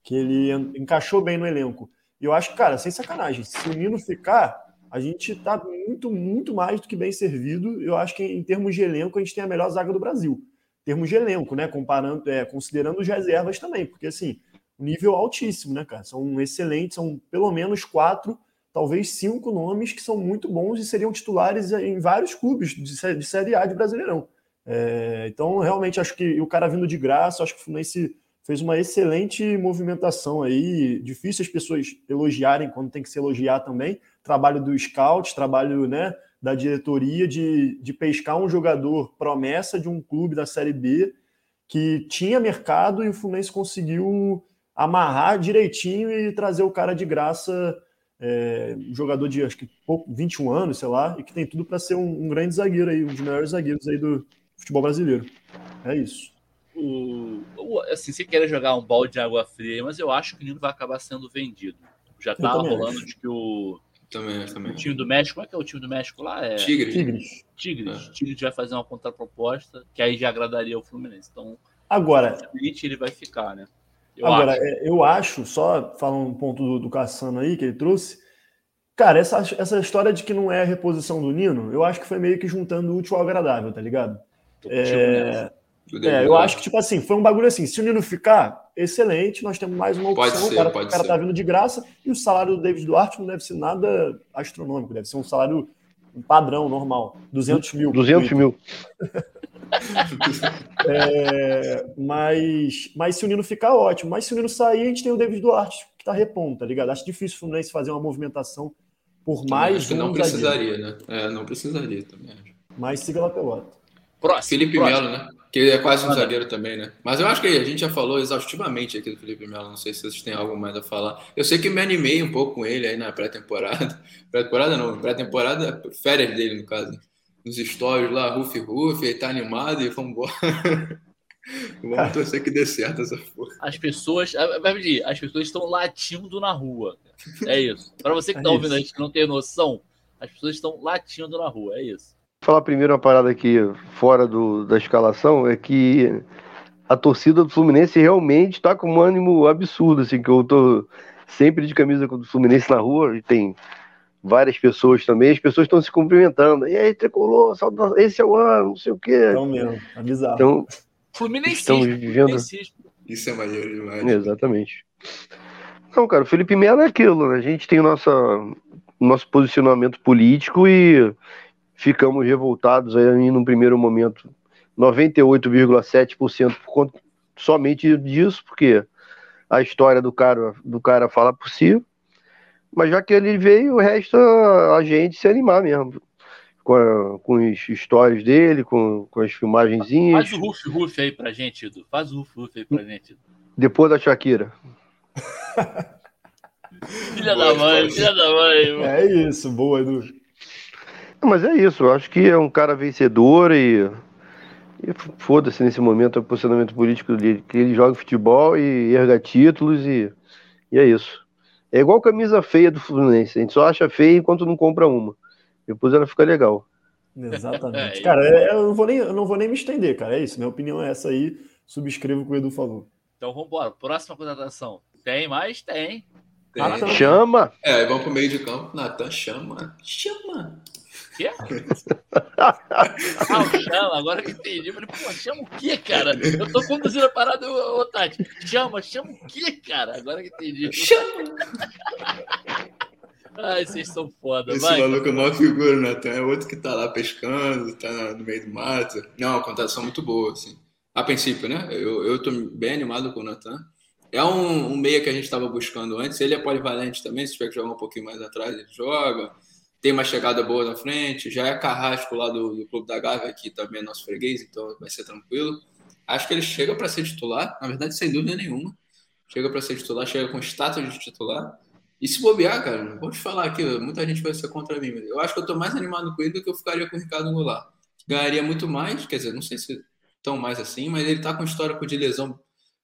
que ele encaixou bem no elenco. E eu acho, cara, sem sacanagem, se o Nino ficar, a gente tá muito, muito mais do que bem servido. Eu acho que em termos de elenco, a gente tem a melhor zaga do Brasil termos de elenco, né? Comparando, é, considerando as reservas também, porque assim, nível altíssimo, né, cara? São excelentes, são pelo menos quatro, talvez cinco nomes que são muito bons e seriam titulares em vários clubes de, de Série A de Brasileirão. É, então, realmente, acho que o cara vindo de graça, acho que o Fluminense fez uma excelente movimentação aí. Difícil as pessoas elogiarem quando tem que se elogiar também. Trabalho do scout, trabalho né, da diretoria de, de pescar um jogador promessa de um clube da Série B que tinha mercado e o Fluminense conseguiu amarrar direitinho e trazer o cara de graça, é, jogador de acho que pouco, 21 anos, sei lá, e que tem tudo para ser um, um, grande zagueiro aí, um dos melhores zagueiros aí do futebol brasileiro. É isso. O, assim, se querer jogar um balde de água fria, mas eu acho que o Nino vai acabar sendo vendido. Já tá rolando acho. de que o também, também. O time do México, como é que é o time do México lá? É... Tigres. Tigres. Tigres. É. Tigres vai fazer uma contraproposta que aí já agradaria o Fluminense. Então, agora, ele vai ficar, né? Eu agora, acho. É, eu acho, só falando um ponto do, do Cassano aí que ele trouxe, cara, essa, essa história de que não é a reposição do Nino, eu acho que foi meio que juntando o útil ao agradável, tá ligado? É, é, eu acho que, tipo assim, foi um bagulho assim. Se o Nino ficar, excelente, nós temos mais uma opção. Pode ser, o cara, pode o cara tá vindo de graça e o salário do David Duarte não deve ser nada astronômico, deve ser um salário um padrão normal. 200 mil. 200 mil. é, mas, mas se o Nino ficar, ótimo. Mas se o Nino sair, a gente tem o David Duarte, que tá repondo, tá ligado? Acho difícil o Fluminense fazer uma movimentação por mais. Acho que não precisaria, né? É, não precisaria também. Mas siga lá pelota. Próximo. Felipe Melo, né? Que é quase um zagueiro também, né? Mas eu acho que a gente já falou exaustivamente aqui do Felipe Melo. Não sei se vocês têm algo mais a falar. Eu sei que me animei um pouco com ele aí na pré-temporada. Pré-temporada não, pré-temporada, férias dele, no caso. Nos stories lá, Rufi Rufi, ele tá animado e vamos embora. Vamos torcer que dê certo essa porra. As pessoas, as pessoas estão latindo na rua. É isso. Para você que é tá ouvindo a gente que não tem noção, as pessoas estão latindo na rua. É isso falar primeiro uma parada aqui fora do, da escalação é que a torcida do Fluminense realmente está com um ânimo absurdo, assim, que eu tô sempre de camisa do Fluminense na rua e tem várias pessoas também, as pessoas estão se cumprimentando. E aí, tricolor, esse é o ano, não sei o quê. Então mesmo, é bizarro. Então, Fluminense estamos vivendo. Isso é maneiro demais. Exatamente. Não, cara, o Felipe Melo é aquilo, né? A gente tem o nosso, nosso posicionamento político e, ficamos revoltados aí no primeiro momento, 98,7% por conta somente disso, porque a história do cara, do cara fala por si, mas já que ele veio, resta a gente se animar mesmo. Com, a, com as histórias dele, com, com as filmagenzinhas. Faz o Ruf Ruf aí pra gente, Edu. Faz o Ruf Ruf aí pra gente. Depois da Shakira. filha da mãe, filha da mãe. Mano. É isso, boa, Edu. Mas é isso, eu acho que é um cara vencedor e, e foda-se nesse momento o posicionamento político dele, que ele joga futebol e erga títulos e, e é isso. É igual camisa feia do Fluminense, a gente só acha feia enquanto não compra uma. Depois ela fica legal. Exatamente. É cara, é, eu não, vou nem, eu não vou nem me estender, cara. É isso. Minha opinião é essa aí. Subscrevo o que o Edu falou. Então vamos embora. Próxima contratação. Tem mais? Tem. Tem. Chama! É, vamos pro meio de campo. Natan, chama. Chama. Quê? ah, chama, agora que entendi. Eu falei, pô, chama o quê, cara? Eu tô conduzindo a parada, ô, Tati. Chama, chama o quê, cara? Agora que entendi. Chama! Ai, vocês são foda, Esse vai. maluco é uma figura, Natan. É outro que tá lá pescando, tá no meio do mato. Não, a contratação muito boa, assim. A princípio, né? Eu, eu tô bem animado com o Natan. É um, um meia que a gente estava buscando antes. Ele é polivalente também, se tiver que jogar um pouquinho mais atrás, ele joga tem uma chegada boa na frente, já é Carrasco lá do, do Clube da Gávea, aqui também é nosso freguês, então vai ser tranquilo. Acho que ele chega para ser titular, na verdade, sem dúvida nenhuma. Chega para ser titular, chega com status de titular. E se bobear, cara, vou te falar aqui, muita gente vai ser contra mim, mas eu acho que eu tô mais animado com ele do que eu ficaria com o Ricardo Goulart. Ganharia muito mais, quer dizer, não sei se tão mais assim, mas ele tá com histórico de lesão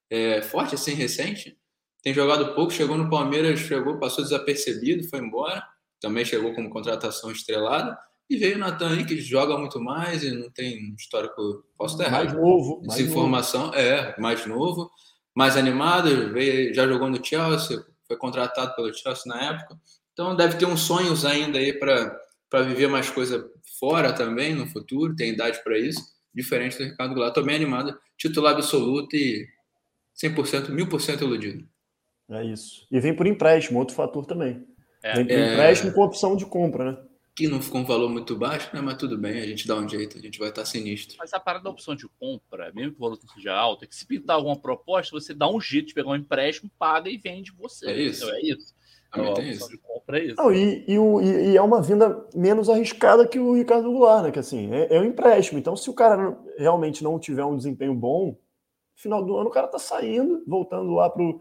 é, forte, assim, recente. Tem jogado pouco, chegou no Palmeiras, chegou, passou desapercebido, foi embora também chegou como contratação estrelada. E veio o Natan aí, que joga muito mais e não tem histórico. Posso estar errado. Mais novo. Mais Desinformação, novo. é, mais novo, mais animado. Veio, já jogou no Chelsea, foi contratado pelo Chelsea na época. Então deve ter uns sonhos ainda aí para viver mais coisa fora também no futuro, tem idade para isso, diferente do Ricardo Goulart. Estou bem animado, titular absoluto e 100%, 1000% iludido. É isso. E vem por empréstimo, outro fator também. É, é... empréstimo com opção de compra, né? que não ficou um valor muito baixo, né? Mas tudo bem, a gente dá um jeito, a gente vai estar sinistro. Mas a parada da opção de compra, mesmo que o valor não seja alto, é que se pintar alguma proposta, você dá um jeito de pegar um empréstimo, paga e vende você. É isso. Então, é isso. Também a tem opção isso. de compra é isso. Não, e, e, o- e- e é uma vinda menos arriscada que o Ricardo Goulart, né? Que assim, é, é um empréstimo. Então, se o cara não- realmente não tiver um desempenho bom, no final do ano o cara tá saindo, voltando lá pro,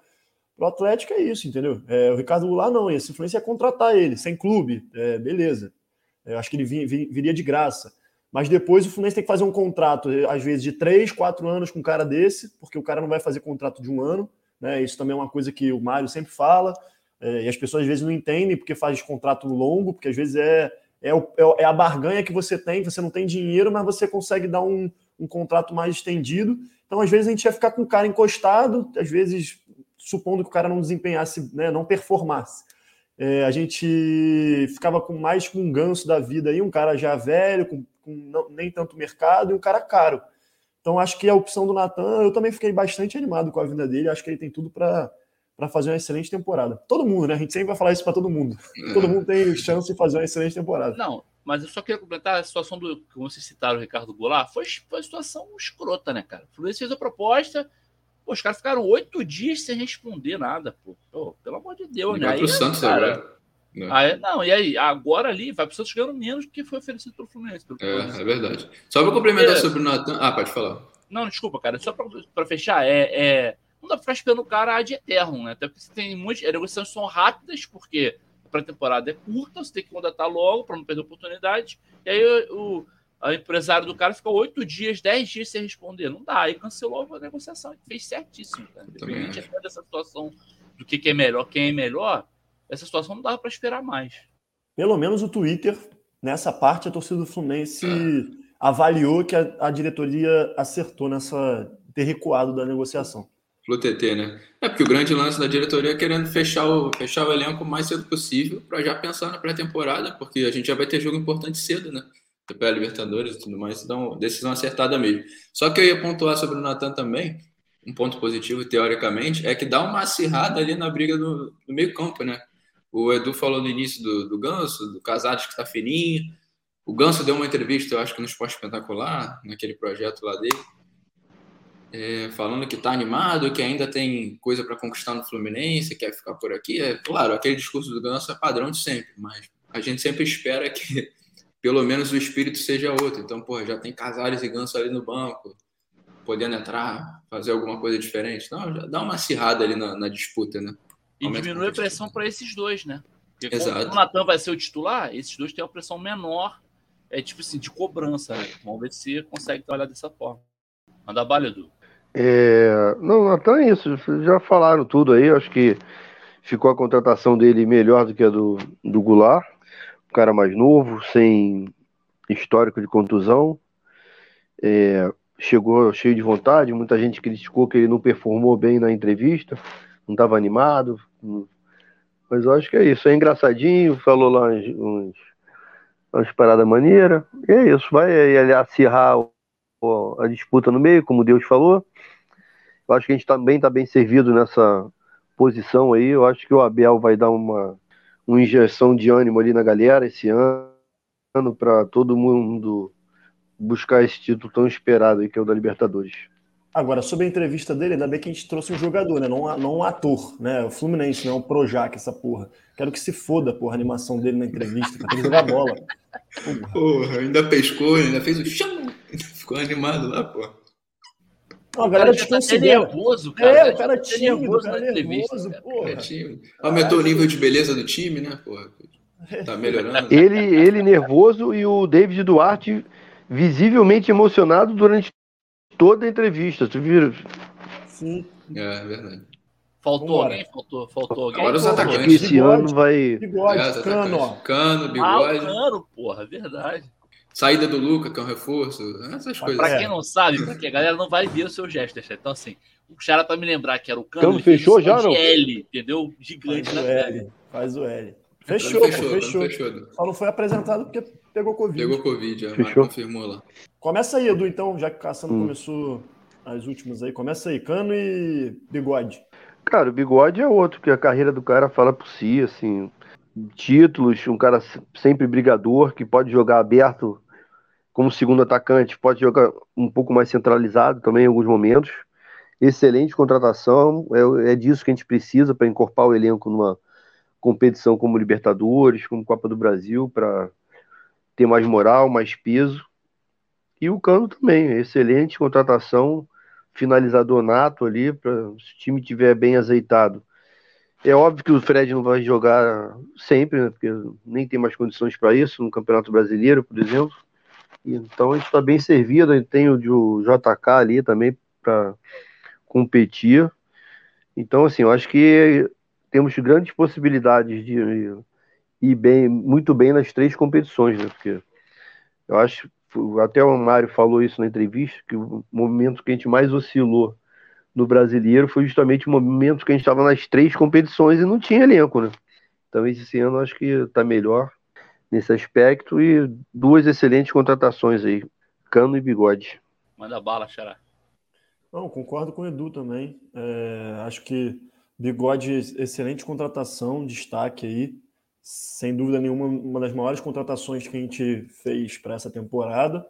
pro Atlético, é isso, entendeu? É, o Ricardo Goulart não, esse influência é contratar ele, sem clube, é, beleza. Eu acho que ele vi- vi- viria de graça. Mas depois o Fluminense tem que fazer um contrato, às vezes, de três, quatro anos com um cara desse, porque o cara não vai fazer contrato de um ano. Né? Isso também é uma coisa que o Mário sempre fala. É, e as pessoas às vezes não entendem porque faz contrato longo, porque às vezes é, é, o- é é a barganha que você tem, você não tem dinheiro, mas você consegue dar um, um contrato mais estendido. Então, às vezes, a gente ia ficar com o cara encostado, às vezes, supondo que o cara não desempenhasse, né, não performasse. É, a gente ficava com mais com um ganso da vida aí, um cara já velho, com, com não- nem tanto mercado, e um cara caro. Então, acho que a opção do Natan, eu também fiquei bastante animado com a vinda dele, acho que ele tem tudo para para fazer uma excelente temporada. Todo mundo, né? A gente sempre vai falar isso para todo mundo. Todo mundo tem chance de fazer uma excelente temporada. Não, mas eu só queria completar a situação do que vocês citaram o Ricardo Goulart. Foi, foi uma situação escrota, né, cara? O Fluminense fez a proposta, pô, os caras ficaram oito dias sem responder nada, pô. Pô, pelo amor de Deus, E né? vai Aí, pro Santos cara, agora. né? aí- não, e aí? Agora ali, vai pro Santos ganhando menos do que foi oferecido pelo Fluminense. Pelo É, Fluminense. é verdade. Só pra complementar É. sobre o Natan. Ah, pode falar. Não, desculpa, cara. Só pra, pra fechar, é, é- não dá pra ficar esperando o cara ad eterno, né? Até porque você tem muitas. As negociações são rápidas, porque a pré-temporada é curta, você tem que contratar logo pra não perder oportunidade. E aí o, o empresário do cara ficou oito dias, dez dias sem responder. Não dá. Aí cancelou a negociação. Ele fez certíssimo. Também Independente até dessa situação do que, que é melhor, quem é melhor, essa situação não dava pra esperar mais. Pelo menos o Twitter, nessa parte, a torcida do Fluminense avaliou que a, a diretoria acertou nessa ter recuado da negociação. Flu TT, né? É porque o grande lance da diretoria é querendo fechar o, fechar o elenco o mais cedo possível para já pensar na pré-temporada, porque a gente já vai ter jogo importante cedo, né? Pela Libertadores e tudo mais, então decisão acertada mesmo. Só que eu ia pontuar sobre o Natan também, um ponto positivo, teoricamente, é que dá uma acirrada ali na briga do, do meio-campo, né? O Edu falou no início do, do Ganso, do Casares que tá fininho. O Ganso deu uma entrevista, eu acho que no Esporte Espetacular, naquele projeto lá dele é, falando que está animado, que ainda tem coisa para conquistar no Fluminense, quer ficar por aqui. É claro, aquele discurso do Ganso é padrão de sempre, mas a gente sempre espera que pelo menos o espírito seja outro. Então, pô, já tem Casares e Ganso ali no banco, podendo entrar, fazer alguma coisa diferente. Então, já dá uma acirrada ali na, na disputa, né? E Aumenta diminui a pressão para esses dois, né? Porque Exato. o Natan vai ser o titular, esses dois têm uma pressão menor, é tipo assim, de cobrança, né? Vamos ver se consegue trabalhar dessa forma. Manda bala, Edu. É, não, Natan é isso. Já falaram tudo aí. Acho que ficou a contratação dele melhor do que a do, do Goulart. Cara mais novo, sem histórico de contusão. É, chegou cheio de vontade. Muita gente criticou que ele não performou bem na entrevista. Não estava animado. Mas eu acho que é isso. É engraçadinho. Falou lá uns, uns, umas paradas maneiras. E é isso. Vai aí acirrar a disputa no meio, como Deus falou. Eu acho que a gente também está bem servido nessa posição aí. Eu acho que o Abel vai dar uma, uma injeção de ânimo ali na galera esse ano para todo mundo buscar esse título tão esperado aí que é o da Libertadores. Agora, sobre a entrevista dele, ainda bem que a gente trouxe um jogador, né? Não, não um ator, né? O Fluminense, não é um Projac, essa porra. Quero que se foda, porra, a animação dele na entrevista, que jogar bola. Porra. Porra, ainda pescou, ainda fez o chão, ficou animado lá, pô. Não, a galera já tá nervoso, cara. É, o cara é tá tímido, o nervoso cara na é entrevista, nervoso, cara. porra. Aumentou o nível de beleza do time, né, porra? Tá melhorando. Ele, ele nervoso e o David Duarte visivelmente emocionado durante toda a entrevista. Tu viu? Sim. É, é verdade. Faltou Vambora. alguém? Faltou, faltou alguém? Agora os Pô, atacantes. Esse Bigode. ano vai. Bigode, É, cano, ó. Cano, Ah, o bigode. Cano, porra, verdade. Saída do Luca, que é um reforço. Essas coisas. Pra quem não sabe, porque a galera não vai ver o seu gesto, né? Então, assim, o cara pra me lembrar que era o Cano, fechou já, não? L, entendeu? Gigante Faz na tela. L. Faz o L. Fechou, fechou, fechou. Fechou. Só não foi apresentado porque pegou Covid. Pegou Covid, a confirmou lá. Começa aí, Edu, então, já que o Cassano Hum. começou as últimas aí. Começa aí, Cano e Bigode. Cara, o bigode é outro, que a carreira do cara fala por si, assim. títulos, um cara sempre brigador, que pode jogar aberto como segundo atacante, pode jogar um pouco mais centralizado também em alguns momentos. Excelente contratação, é, é disso que a gente precisa para incorporar o elenco numa competição como Libertadores, como Copa do Brasil, para ter mais moral, mais peso. E o Cano também, excelente contratação, finalizador nato ali, para se o time estiver bem azeitado. É óbvio que o Fred não vai jogar sempre, né, porque nem tem mais condições para isso no Campeonato Brasileiro, por exemplo. Então a gente está bem servido, a gente tem o JK ali também para competir. Então, assim, eu acho que temos grandes possibilidades de ir bem, muito bem nas três competições, né? Porque eu acho, até o Mário falou isso na entrevista, que o momento que a gente mais oscilou no brasileiro foi justamente o momento que a gente estava nas três competições e não tinha elenco, né? Então esse ano acho que está melhor nesse aspecto e duas excelentes contratações aí, Cano e Bigode. Manda bala, Xará. Não, concordo com o Edu também. É, acho que Bigode, excelente contratação, destaque aí. Sem dúvida nenhuma, uma das maiores contratações que a gente fez para essa temporada.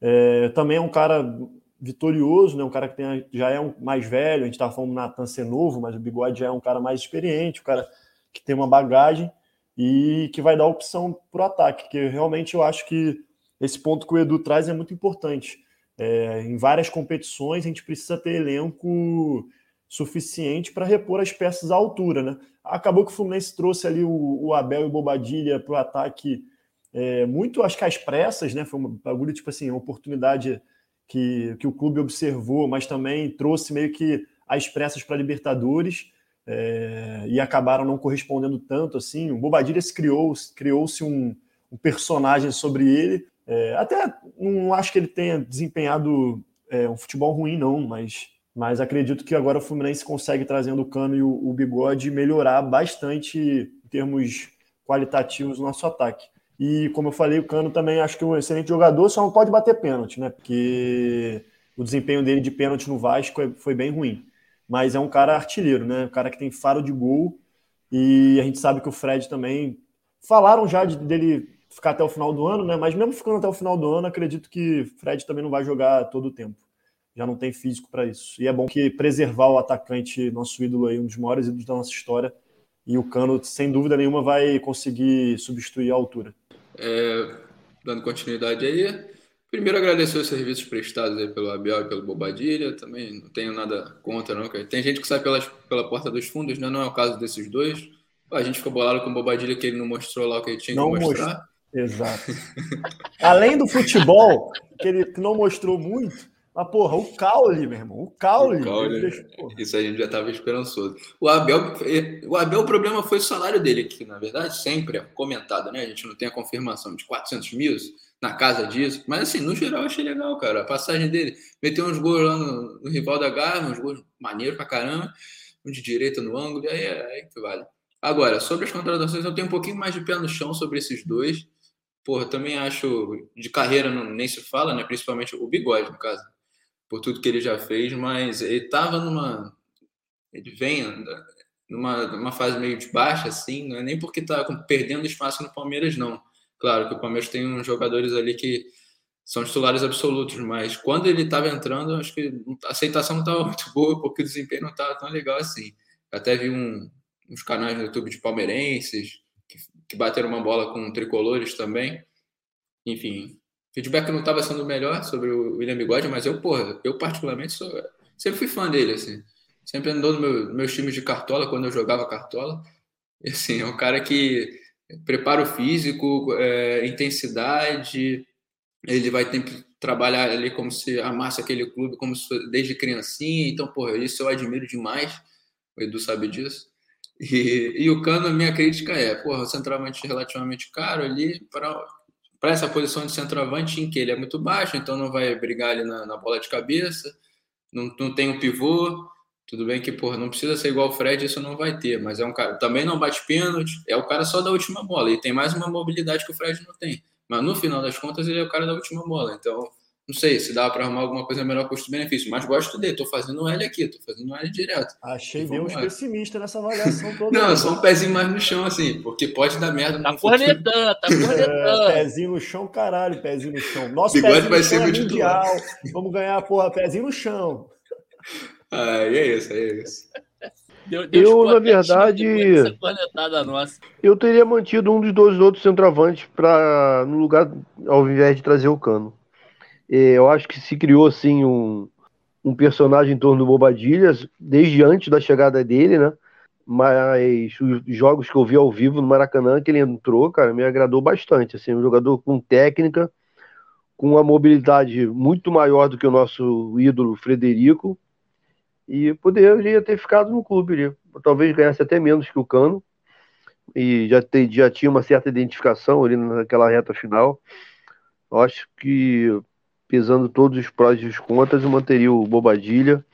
É, também é um cara vitorioso, né? um cara que tem, já é um mais velho. A gente estava falando do Natan ser novo, mas o Bigode já é um cara mais experiente, um cara que tem uma bagagem e que vai dar opção para o ataque. Que realmente eu acho que esse ponto que o Edu traz é muito importante. É, em várias competições a gente precisa ter elenco suficiente para repor as peças à altura, né? Acabou que o Fluminense trouxe ali o, o Abel e o Bobadilha para o ataque é, muito, acho que às pressas, né? Foi um bagulho, tipo assim, uma oportunidade que, que o clube observou, mas também trouxe meio que as pressas para Libertadores é, e acabaram não correspondendo tanto assim. O Bobadilha se criou, criou-se um, um, personagem sobre ele. É, até não acho que ele tenha desempenhado é, um futebol ruim, não, mas mas acredito que agora o Fluminense consegue, trazendo o Cano e o, o Bigode, melhorar bastante em termos qualitativos o nosso ataque. E como eu falei, o Cano também acho que é um excelente jogador, só não pode bater pênalti, né? Porque o desempenho dele de pênalti no Vasco é, foi bem ruim. Mas é um cara artilheiro, né? Um cara que tem faro de gol. E a gente sabe que o Fred também. Falaram já de, dele ficar até o final do ano, né? Mas mesmo ficando até o final do ano, acredito que Fred também não vai jogar todo o tempo já não tem físico para isso. E é bom que preservar o atacante, nosso ídolo aí, um dos maiores ídolos da nossa história, e o Cano, sem dúvida nenhuma, vai conseguir substituir a altura. É, dando continuidade aí, primeiro agradecer os serviços prestados aí pelo Abel e pelo Bobadilha, também não tenho nada contra não, tem gente que sai pelas, pela porta dos fundos, né? não é o caso desses dois, a gente ficou bolado com o Bobadilha que ele não mostrou lá o que ele tinha não que mostrar. Mostrou. Exato. Além do futebol, que ele não mostrou muito, mas, porra, o Caule, meu irmão, o Caule. O Caule deixou, isso a gente já estava esperançoso. O Abel, o Abel, o problema foi o salário dele, que na verdade sempre é comentado, né? A gente não tem a confirmação de 400 mil na casa disso. Mas, assim, no geral, achei legal, cara. A passagem dele, meteu uns gols lá no, no rival da Garra, uns gols maneiros pra caramba, um de direita no ângulo, e aí, aí que vale. Agora, sobre as contratações, eu tenho um pouquinho mais de pé no chão sobre esses dois. Porra, também acho de carreira não, nem se fala, né? Principalmente o bigode, no caso por tudo que ele já fez, mas ele estava numa. Ele vem numa, numa fase meio de baixa, assim, não é nem porque está perdendo espaço no Palmeiras, não. Claro que o Palmeiras tem uns jogadores ali que são titulares absolutos, mas quando ele estava entrando, acho que a aceitação não estava muito boa, porque o desempenho não estava tão legal assim. Até vi um, uns canais no YouTube de palmeirenses que, que bateram uma bola com tricolores também. Enfim, feedback não estava sendo melhor sobre o William Bigode, mas eu, porra, eu particularmente sou, sempre fui fã dele, assim. Sempre andou no meu, meus times de cartola quando eu jogava cartola. E, assim, é um cara que prepara o físico, é, intensidade, ele vai ter que trabalhar ali como se amasse aquele clube como se, desde criancinha. Então, porra, isso eu admiro demais. O Edu sabe disso. E, e o Cano, minha crítica é, porra, centralmente relativamente caro ali para para essa posição de centroavante em que ele é muito baixo, então não vai brigar ali na, na bola de cabeça, não, não tem o um pivô. Tudo bem que, porra, não precisa ser igual o Fred, isso não vai ter, mas é um cara também não bate pênalti, é o cara só da última bola, e tem mais uma mobilidade que o Fred não tem. Mas no final das contas, ele é o cara da última bola, então não sei se dá para arrumar alguma coisa melhor custo-benefício, mas gosto dele. Tô fazendo L aqui, tô fazendo L direto. Achei uns pessimista nessa avaliação toda. Não, só um pezinho mais no chão, assim, porque pode dar merda Tá cornetando, tá cornetando. É, pezinho no chão, caralho, pezinho no chão. Nosso Bigode pezinho vai no ser chão é mundial. Vamos ganhar, porra, pezinho no chão. Ah, é isso, é isso. Deu, Eu, na verdade-. Eu teria mantido um dos dois outros centroavantes para no lugar, ao invés de trazer o Cano. É, Eu acho que se criou assim um, um personagem em torno do Bobadilhas desde antes da chegada dele, né? Mas os jogos que eu vi ao vivo no Maracanã que ele entrou, cara, me agradou bastante. Assim, um jogador com técnica, com uma mobilidade muito maior do que o nosso ídolo Frederico. E poderia ter ficado no clube ali. Talvez ganhasse até menos que o Cano e já, te- já tinha uma certa identificação ali naquela reta final. Eu acho que, pesando todos os prós e os contras, eu manteria o Bobadilha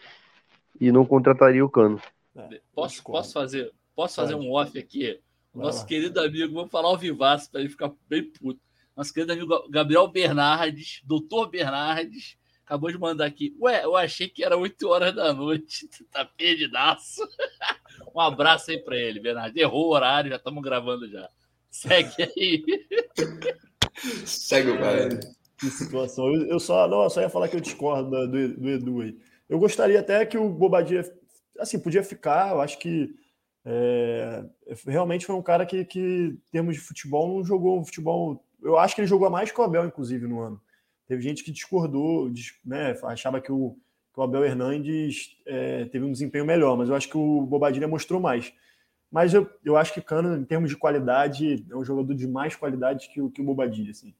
e não contrataria o Cano. É, Posso, posso fazer, posso fazer um off aqui? O nosso querido amigo, vamos falar ao vivaço para ele ficar bem puto. Nosso querido amigo Gabriel Bernardes, doutor Bernardes, acabou de mandar aqui. Ué, eu achei que era 8 horas da noite. Tu tá perdidaço. Um abraço aí para ele, Bernardes. Errou o horário, já estamos gravando já. Segue aí. Segue o baile. Que situação. Eu, eu só, não, eu só ia falar que eu discordo do, do Edu aí. Eu gostaria até que o Bobadilha, assim, podia ficar. Eu acho que é, realmente foi um cara que, que, em termos de futebol, não jogou um futebol. Eu acho que ele jogou mais que o Abel, inclusive, no ano. Teve gente que discordou, dis- né, achava que o, que o Abel Hernandes é, teve um desempenho melhor, mas eu acho que o Bobadilha mostrou mais. Mas eu, eu acho que Cano, em termos de qualidade, é um jogador de mais qualidade que o, que o Bobadilha. Assim.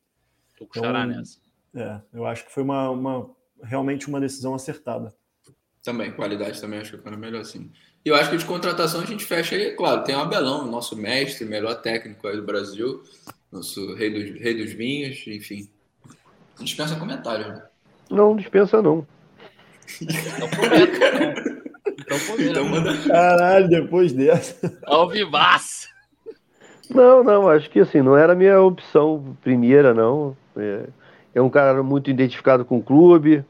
Tô com Então, nessa. É, eu acho que foi uma, uma- realmente uma decisão acertada. Também, qualidade também acho que o cara é melhor assim. E eu acho que de contratação a gente fecha aí, claro, tem o Abelão, nosso mestre, melhor técnico aí do Brasil, nosso rei dos, rei dos vinhos, enfim. Dispensa comentários, né? Não dispensa, não. Então comenta, não. Então comenta. Então manda. Caralho, depois dessa. Ao vivaço. Não, não, acho que assim, não era a minha opção primeira, não. É, é um cara muito identificado com o clube,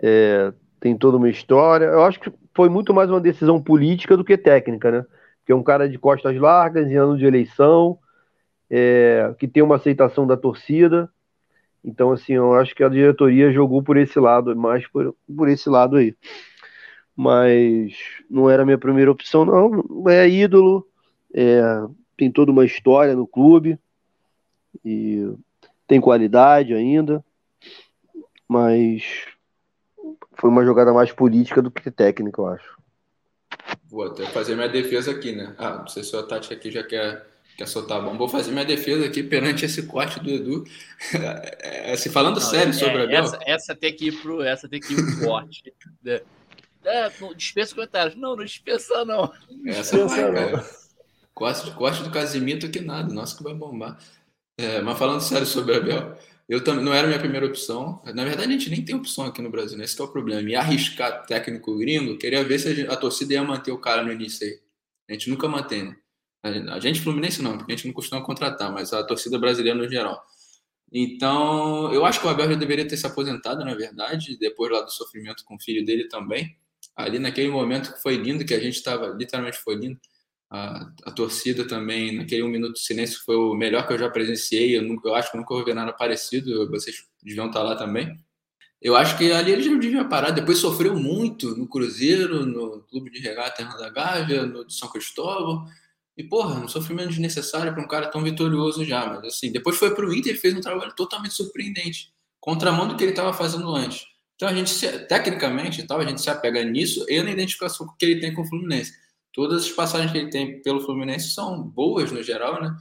é, tem toda uma história. Eu acho que foi muito mais uma decisão política do que técnica, né? Porque é um cara de costas largas, em ano de eleição, é, que tem uma aceitação da torcida. Então, assim, eu acho que a diretoria jogou por esse lado, mais por, por esse lado aí. Mas não era a minha primeira opção, não. É ídolo, é, tem toda uma história no clube e tem qualidade ainda, mas foi uma jogada mais política do que técnica, eu acho. Vou até fazer minha defesa aqui, né? Ah, não sei se o Tati aqui já quer, quer soltar a bomba. Vou fazer minha defesa aqui perante esse corte do Edu. É, assim, falando Não, sério é, sobre a Abel. essa, essa tem que ir pro, essa tem que ir pro corte. É, é, não dispensa comentários. Não, não dispensa, não. Essa Dispensa vai, não. Corte, corte do Casimito que nada, nossa que vai bombar. É, mas falando sério sobre a Abel, eu também não era a minha primeira opção. Na verdade, a gente nem tem opção aqui no Brasil, né? Esse que é o problema. Me arriscar técnico gringo, queria ver se a, a torcida ia manter o cara no início aí. A gente nunca mantém, né? A gente- Fluminense não, porque a gente não costuma contratar, mas a torcida brasileira no geral. Então, eu acho que o Abel já deveria ter se aposentado, na verdade, depois lá do sofrimento com o filho dele também. Ali naquele momento que foi lindo, que a gente estava, literalmente foi lindo. A, a torcida também, naquele um minuto de silêncio, foi o melhor que eu já presenciei. Eu, nunca, eu acho que nunca vou ver nada parecido. Vocês deviam estar lá também. Eu acho que ali ele já devia parar. Depois sofreu muito no Cruzeiro, no Clube de Regata da Gávea, no de São Cristóvão. E, porra, um sofrimento desnecessário para um cara tão vitorioso já. Mas, assim, depois foi para o Inter e fez um trabalho totalmente surpreendente. Contramão do que ele estava fazendo antes. Então, a gente, se- tecnicamente, e tal, a gente se apega nisso e na identificação que ele tem com o Fluminense. Todas as passagens que ele tem pelo Fluminense são boas no geral, né?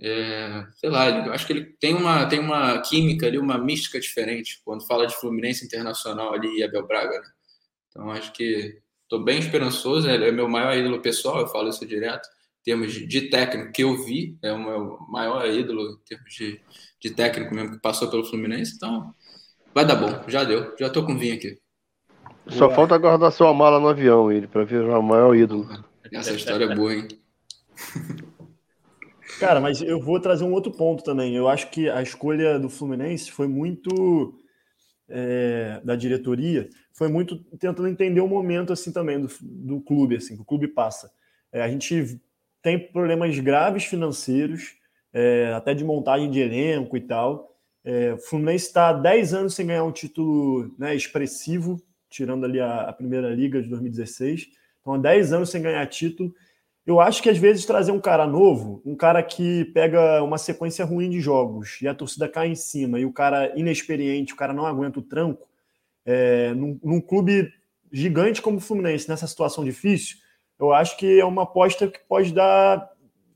É, sei lá, eu acho que ele tem uma, tem uma química ali, uma mística diferente quando fala de Fluminense Internacional ali e Abel Braga, né? Então acho que estou bem esperançoso, ele é meu maior ídolo pessoal, eu falo isso direto, em termos de, de técnico que eu vi, é o meu maior ídolo em termos de, de técnico mesmo que passou pelo Fluminense, então vai dar bom, já deu, já tô com vinho aqui. Só Boa. falta guardar sua mala no avião, ele, pra virar o maior ídolo. Essa história é boa, hein? Cara, mas eu vou trazer um outro ponto também. Eu acho que a escolha do Fluminense foi muito é, da diretoria foi muito tentando entender o momento assim também do, do clube, assim, que o clube passa. É, a gente tem problemas graves financeiros, é, até de montagem de elenco e tal. É, o Fluminense está há 10 anos sem ganhar um título né, expressivo, tirando ali a, a, primeira liga de 2016. Então, há 10 anos sem ganhar título. Eu acho que às vezes trazer um cara novo, um cara que pega uma sequência ruim de jogos e a torcida cai em cima, e o cara inexperiente, o cara não aguenta o tranco, é, num, num clube gigante como o Fluminense, nessa situação difícil, eu acho que é uma aposta que pode dar.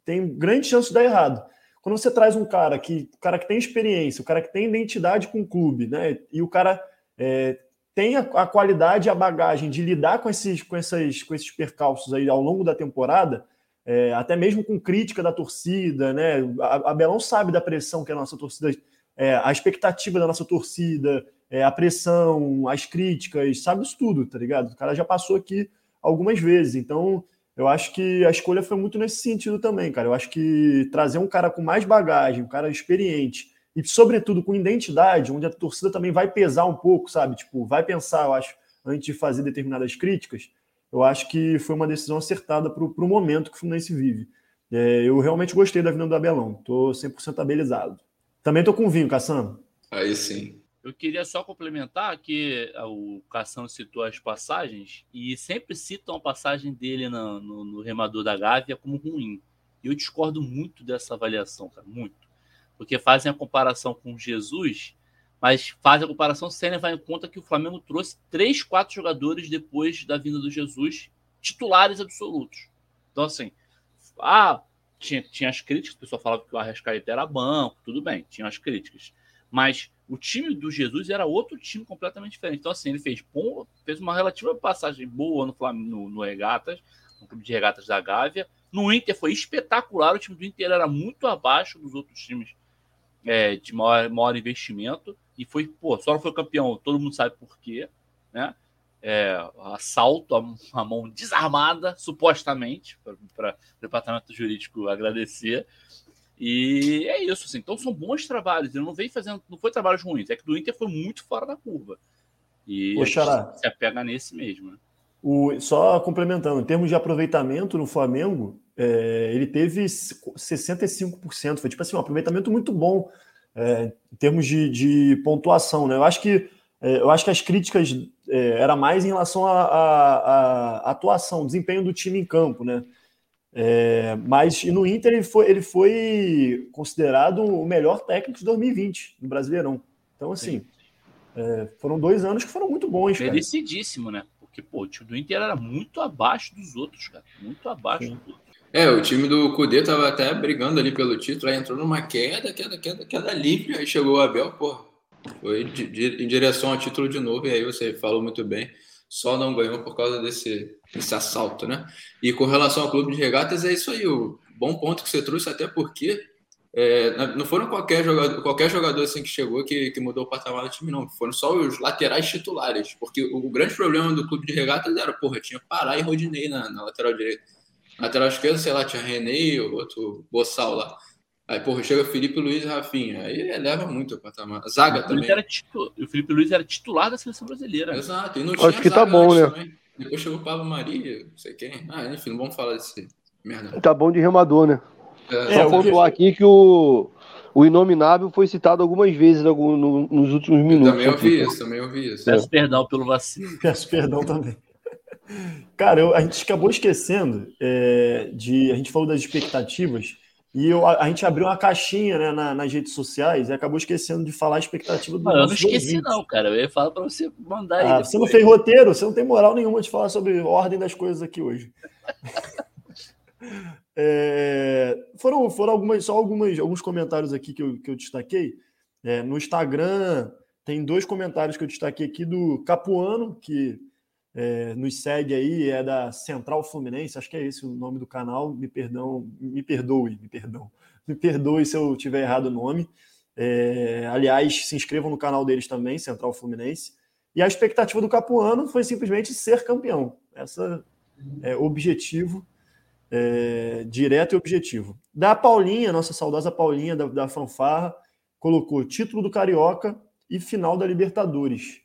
tem grande chance de dar errado. Quando você traz um cara que, cara que tem experiência, o cara que tem identidade com o clube, né? E o cara é, tem a, a, qualidade e a bagagem de lidar com esses, com essas, com esses percalços aí ao longo da temporada, é, até mesmo com crítica da torcida, né? A, a Belão sabe da pressão que a nossa torcida, é, a expectativa da nossa torcida, é, a pressão, as críticas, sabe isso tudo, tá ligado? O cara já passou aqui algumas vezes, então eu acho que a escolha foi muito nesse sentido também, cara. Eu acho que trazer um cara com mais bagagem, um cara experiente, e, sobretudo, com identidade, onde a torcida também vai pesar um pouco, sabe? Tipo, vai pensar, eu acho, antes de fazer determinadas críticas. Eu acho que foi uma decisão acertada para o momento que o Fluminense vive. É, eu realmente gostei da vinda do Abelão. Estou 100% habilitado. Também estou com vinho, Caçando. Aí sim. Eu queria só complementar que o Cação citou as passagens e sempre citam a passagem dele no, no, no Remador da Gávea como ruim. E eu discordo muito dessa avaliação, cara, muito porque fazem a comparação com Jesus, mas fazem a comparação sem levar em conta que o Flamengo trouxe três, quatro jogadores depois da vinda do Jesus, titulares absolutos. Então, assim, ah, tinha, tinha as críticas, o pessoal falava que o Arrascaeta era banco, tudo bem, tinha as críticas. Mas o time do Jesus era outro time completamente diferente. Então, assim, ele fez, fez uma relativa passagem boa no, no, no Regatas, no clube de regatas da Gávea. No Inter foi espetacular, o time do Inter era muito abaixo dos outros times é, de maior, maior investimento e foi, pô, só não foi campeão, todo mundo sabe por quê, né? É, assalto a, a mão desarmada, supostamente, para o departamento jurídico agradecer. E é isso, assim. Então são bons trabalhos. Ele não veio fazendo, não foi trabalhos ruins, é que do Inter foi muito fora da curva. E Oxalá. se apega nesse mesmo, né? O, só complementando, em termos de aproveitamento no Flamengo, é, ele teve 65%. Foi tipo assim, um aproveitamento muito bom é, em termos de, de, pontuação. Né? Eu, acho que, é, eu acho que as críticas é, era mais em relação à atuação, desempenho do time em campo. Né? É, mas e no Inter ele foi, ele foi considerado o melhor técnico de 2020 no Brasileirão. Então, assim, é, foram dois anos que foram muito bons. Merecidíssimo, né? Porque, pô, o time do Inter era muito abaixo dos outros, cara. Muito abaixo Sim. dos outros. É, o time do Cudê tava até brigando ali pelo título, aí entrou numa queda, queda, queda, queda livre, aí chegou o Abel, pô, foi de, de, em direção ao título de novo, e aí você falou muito bem, só não ganhou por causa desse, desse assalto, né? E com relação ao clube de regatas, é isso aí, o bom ponto que você trouxe, até porque é, não foram qualquer jogador, qualquer jogador assim que chegou que, que mudou o patamar do time, não. Foram só os laterais titulares. Porque o, o grande problema do clube de regatas era, porra, tinha Pará e Rodinei na, na lateral direita. Na lateral esquerda, sei lá, tinha René ou outro Boçal lá. Aí, porra, chega Felipe Luiz e Rafinha. Aí eleva muito o patamar. Zaga o também. Era titu... O Felipe Luiz era titular da seleção brasileira. Exato. E não Acho que tá bom, né? Também. Depois chegou o Pablo Maria, não sei quem. Ah, enfim, não vamos falar desse merda. Tá bom de remador, né? É, Só pontuar aqui que o, o Inominável foi citado algumas vezes no, nos últimos minutos. Eu também ouvi isso, também ouvi isso. Peço é. perdão pelo vacilo. Peço perdão também. Cara, eu, a gente acabou esquecendo é, de. A gente falou das expectativas e eu, a, a, gente abriu uma caixinha né, na, nas redes sociais e acabou esquecendo de falar a expectativa do. Não, eu não esqueci, não, cara. Eu ia falar para você mandar ah, aí. Você não fez roteiro, você não tem moral nenhuma de falar sobre a ordem das coisas aqui hoje. É, foram foram algumas, só algumas, alguns comentários aqui que eu, que eu destaquei. É, no Instagram, tem dois comentários que eu destaquei aqui do Capuano, que é, nos segue aí, é da Central Fluminense, acho que é esse o nome do canal. Me perdão, me perdoe, me perdão. Me perdoe se eu tiver errado o nome. É, aliás, se inscrevam no canal deles também, Central Fluminense. E a expectativa do Capuano foi simplesmente ser campeão. Essa é objetivo é, direto e objetivo. Da Paulinha, nossa saudosa Paulinha da, da fanfarra, colocou título do Carioca e final da Libertadores.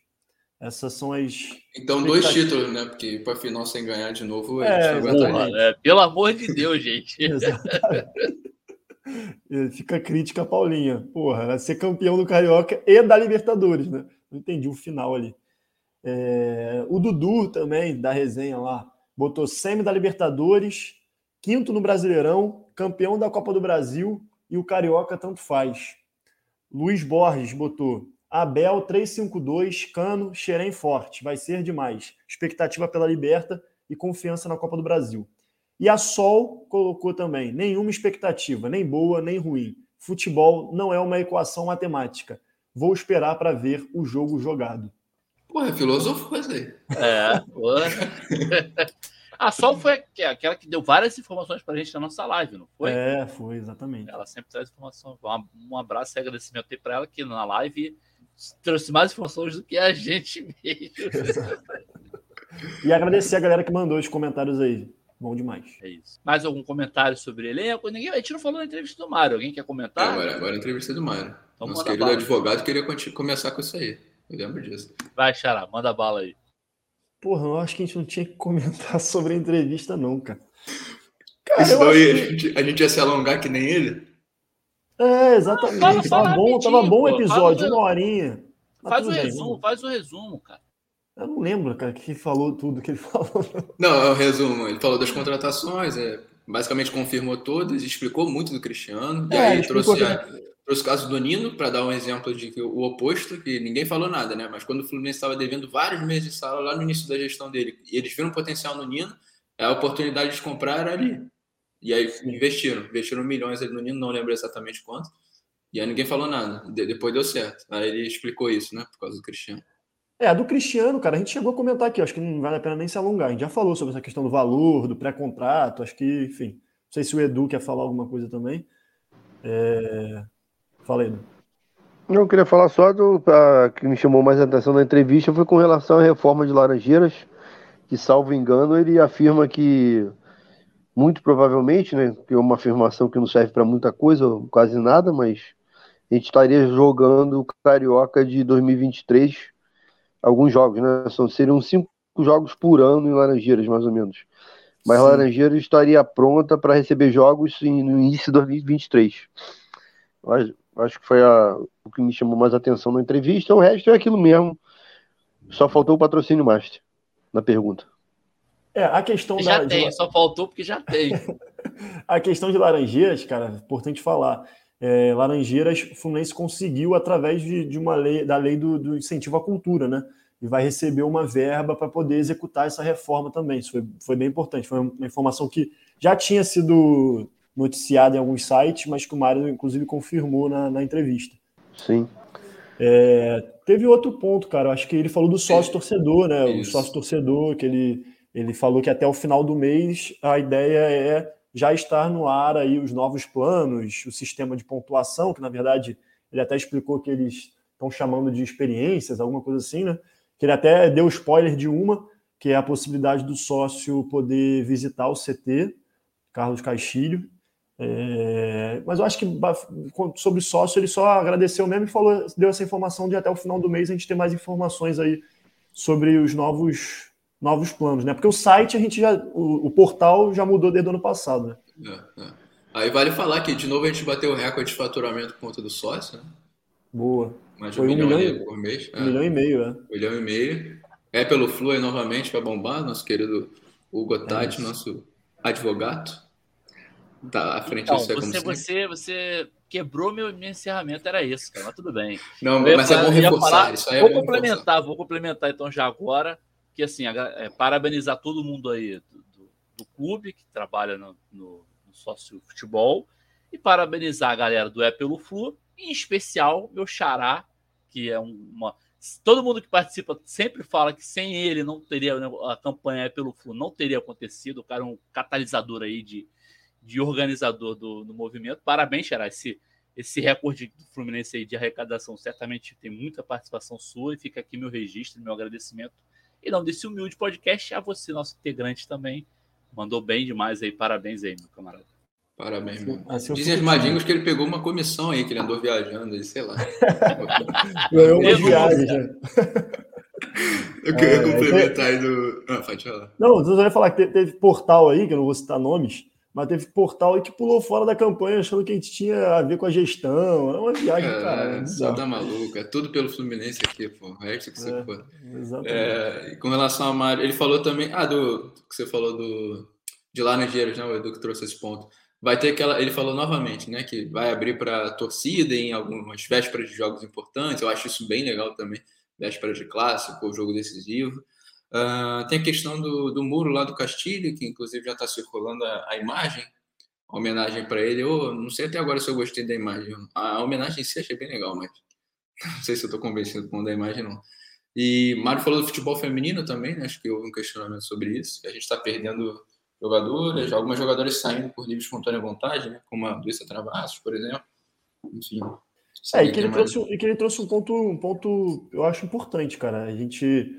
Essas são as. Então, dois títulos, né? Porque para final sem ganhar de novo, é, porra, é, Pelo amor de Deus, gente. Fica a crítica a Paulinha. Porra, vai ser campeão do Carioca e da Libertadores, né? Não entendi o final ali. É... O Dudu também, da resenha lá, botou semi da Libertadores, quinto no Brasileirão, campeão da Copa do Brasil e o Carioca tanto faz. Luiz Borges botou Abel 352, Cano, Xerém forte. Vai ser demais. Expectativa pela Liberta e confiança na Copa do Brasil. E a Sol colocou também: nenhuma expectativa, nem boa, nem ruim. Futebol não é uma equação matemática. Vou esperar para ver o jogo jogado. Porra, filosofou isso aí. É, A Sol foi aquela que deu várias informações para a gente na nossa live, não foi? É, foi, exatamente. Ela sempre traz informação. Um abraço e agradecimento aí para ela que na live trouxe mais informações do que a gente mesmo. e agradecer a galera que mandou os comentários aí. Bom demais. É isso. Mais algum comentário sobre elenco? Ninguém, a gente não falou na entrevista do Mário. Alguém quer comentar? É, agora, agora a entrevista do Mário. Então, Nosso querido bala. advogado queria começar com isso aí. Eu lembro disso. Vai, Xará, manda bala aí. Porra, eu acho que a gente não tinha que comentar sobre a entrevista, não, cara. cara Senão que... a gente ia se alongar que nem ele? É, exatamente. Fala, fala tava, bom, tava bom o episódio, faz uma horinha. Faz o resumo, bem, faz o resumo, cara. Eu não lembro, cara, que falou tudo que ele falou. Não, é o resumo. Ele falou das contratações, é, basicamente confirmou todas, explicou muito do Cristiano. É, e aí trouxe, a, trouxe o caso do Nino para dar um exemplo de que o oposto, que ninguém falou nada, né? Mas quando o Fluminense estava devendo vários meses de sala lá no início da gestão dele, e eles viram potencial no Nino, a oportunidade de comprar era ali. E aí investiram, investiram milhões ali no Nino, não lembro exatamente quanto. E aí ninguém falou nada. De, depois deu certo. Aí ele explicou isso, né? Por causa do Cristiano. É, a do Cristiano, cara, a gente chegou a comentar aqui, acho que não vale a pena nem se alongar. A gente já falou sobre essa questão do valor, do pré-contrato, acho que, enfim. Não sei se o Edu quer falar alguma coisa também. É... Fala, Edu. Eu queria falar só do pra, que me chamou mais a atenção na entrevista foi com relação à reforma de Laranjeiras, que, salvo engano, ele afirma que muito provavelmente, né, que é uma afirmação que não serve para muita coisa, quase nada, mas a gente estaria jogando o Carioca de 2023, alguns jogos, né? São, seriam cinco jogos por ano em Laranjeiras, mais ou menos. Mas Sim. Laranjeiras estaria pronta para receber jogos no início de 2023. Acho, acho que foi a, o que me chamou mais atenção na entrevista. O resto é aquilo mesmo. Só faltou o patrocínio master na pergunta. É, a questão já da. tem, de... só faltou porque já tem. a questão de Laranjeiras, cara, importante falar. É, Laranjeiras, o Fluminense conseguiu através de, de, uma lei, da lei do, do, incentivo à cultura, né? E vai receber uma verba para poder executar essa reforma também. Isso foi, foi bem importante. Foi uma informação que já tinha sido noticiada em alguns sites, mas que o Mário, inclusive, confirmou na, na entrevista. Sim. É, teve outro ponto, cara. Acho que ele falou do sócio torcedor, né? Isso. O sócio torcedor, que ele ele falou que até o final do mês a ideia é já estar no ar aí os novos planos, o sistema de pontuação, que na verdade ele até explicou que eles estão chamando de experiências, alguma coisa assim, né? Que ele até deu spoiler de uma, que é a possibilidade do sócio poder visitar o CT, Carlos Caixilho. É... mas eu acho que sobre sócio ele só agradeceu mesmo e falou, deu essa informação de até o final do mês a gente ter mais informações aí sobre os novos novos planos, né? Porque o site a gente já, o, o portal já mudou desde o ano passado, né? É, é. Aí vale falar que de novo a gente bateu o recorde de faturamento por conta do sócio, né? Boa. Mais de um, milhão, milhão por mês. Um é. milhão e meio, é. Um milhão e meio. É pelo Flu aí novamente para bombar, nosso querido Hugo Tati, é nosso advogado. Tá à frente então, você, você, você, você quebrou meu, meu encerramento, era isso, cara, mas tudo bem. Não, mas é bom reforçar. Falar, isso aí vou é complementar, reforçar. vou complementar então já agora que assim, é, parabenizar todo mundo aí do, do, do clube que trabalha no, no, no, sócio futebol e parabenizar a galera do É Pelo Flu, em especial meu xará, que é uma. Todo mundo que participa sempre fala que sem ele não teria né, a campanha É Pelo Flu não teria acontecido. O cara é um catalisador aí de, de organizador do, do movimento. Parabéns, Xará. Esse, esse recorde do Fluminense aí de arrecadação certamente tem muita participação sua e fica aqui meu registro, meu agradecimento e não desse humilde podcast a você, nosso integrante também. Mandou bem demais aí, parabéns aí, meu camarada. Parabéns, mano. Assim eu Dizem as madingas que ele pegou uma comissão aí, que ele andou viajando aí, sei lá. Ganhou umas Eu- viagens, né? Eu queria É, complementar aí do. Ah, pode falar. Não, eu só ia falar que te- teve portal aí, que eu não vou citar nomes, mas teve portal aí que pulou fora da campanha achando que a gente tinha a ver com a gestão. É uma viagem, cara. É, É, só bizarro. tá maluco. É tudo pelo Fluminense aqui, pô. O resto que você É. Exatamente. É, e com relação a Mário, ele falou também. Ah, do que você falou do de Laranjeiras, né? O Edu que trouxe esse ponto. Vai ter aquela. Ele falou novamente, né? Que vai abrir para torcida em algumas vésperas de jogos importantes. Eu acho isso bem legal também. Vésperas de clássico, jogo decisivo. Ah, tem a questão do, do muro lá do Castilho, que inclusive já está circulando a, a imagem, a homenagem para ele. Eu não sei até agora se eu gostei da imagem. A homenagem em si achei bem legal, mas não sei se eu estou convencido com a imagem, não. E Mário falou do futebol feminino também, né? Acho que houve um questionamento sobre isso. A gente está perdendo jogadoras, algumas jogadoras saindo por livre espontânea vontade, né? Como a Luísa Travassos, por exemplo. Enfim. É, e que, ele mais- trouxe, e que ele trouxe um ponto, um ponto, eu acho importante, cara. A gente.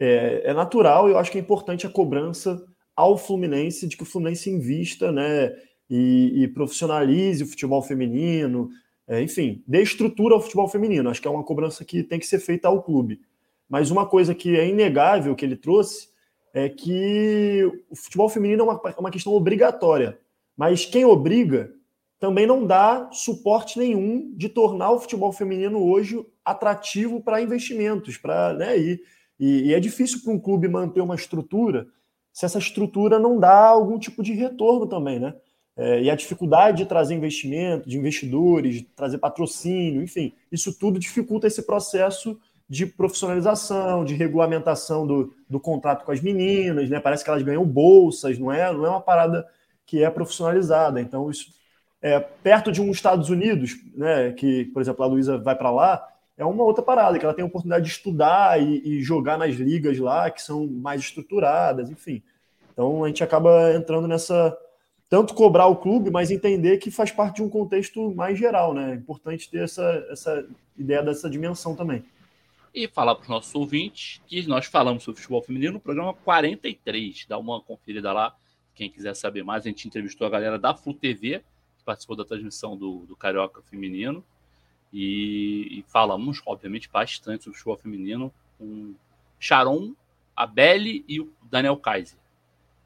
É, é natural e eu acho que é importante a cobrança ao Fluminense de que o Fluminense invista, né? E, e profissionalize o futebol feminino, é, enfim, dê estrutura ao futebol feminino. Acho que é uma cobrança que tem que ser feita ao clube. Mas uma coisa que é inegável que ele trouxe é que o futebol feminino é uma, é uma questão obrigatória. Mas quem obriga também não dá suporte nenhum de tornar o futebol feminino hoje atrativo para investimentos, para né, e, e, e é difícil para um clube manter uma estrutura se essa estrutura não dá algum tipo de retorno também, né? É, e a dificuldade de trazer investimento, de investidores, de trazer patrocínio, enfim, isso tudo dificulta esse processo de profissionalização, de regulamentação do, do contrato com as meninas, né? Parece que elas ganham bolsas, não é, não é uma parada que é profissionalizada. Então, isso é, perto de um Estados Unidos, né, que, por exemplo, a Luísa vai para lá, é uma outra parada, que ela tem a oportunidade de estudar e, e, jogar nas ligas lá, que são mais estruturadas, enfim. Então a gente acaba entrando nessa. Tanto cobrar o clube, mas entender que faz parte de um contexto mais geral, né? É importante ter essa, essa ideia dessa dimensão também. E falar para os nossos ouvintes que nós falamos sobre futebol feminino no programa 43. Dá uma conferida lá. Quem quiser saber mais, a gente entrevistou a galera da Flu TV, que participou da transmissão do, do Carioca Feminino. E, e, falamos, obviamente, bastante sobre futebol feminino com Sharon, a Belle e o Daniel Kaiser.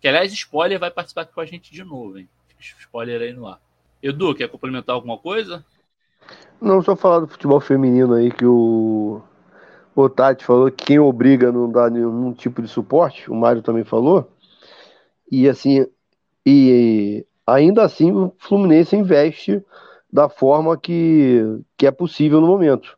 Que, aliás, spoiler vai participar aqui com a gente de novo, hein? Spoiler aí no ar. Edu, quer complementar alguma coisa? Não, só falar do futebol feminino aí, que o, o Tati falou que quem obriga não dá nenhum tipo de suporte, o Mário também falou. E assim, e ainda assim o Fluminense investe da forma que, que é possível no momento.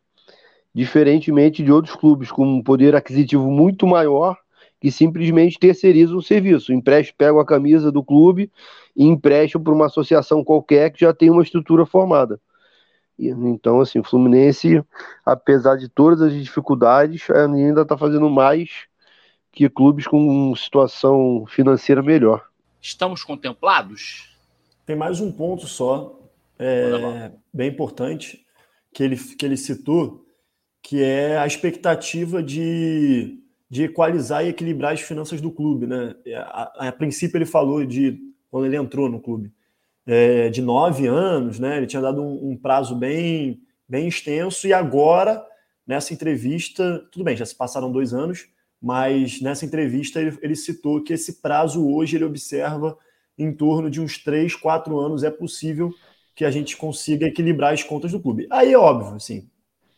Diferentemente de outros clubes com um poder aquisitivo muito maior, que simplesmente terceirizam o serviço. Empresta, pega a camisa do clube e empresta para uma associação qualquer que já tem uma estrutura formada. E, então, assim, o Fluminense, apesar de todas as dificuldades, ainda está fazendo mais que clubes com situação financeira melhor. Estamos contemplados? Tem mais um ponto só, é, bem importante, que ele, que ele citou, que é a expectativa de, de equalizar e equilibrar as finanças do clube. Né? A, a princípio, ele falou de, quando ele entrou no clube, é, de nove anos, né? ele tinha dado um, um prazo bem, bem extenso, e agora, nessa entrevista, tudo bem, já se passaram dois anos, mas nessa entrevista ele, ele citou que esse prazo hoje ele observa em torno de uns três, quatro anos é possível que a gente consiga equilibrar as contas do clube. Aí é óbvio, assim,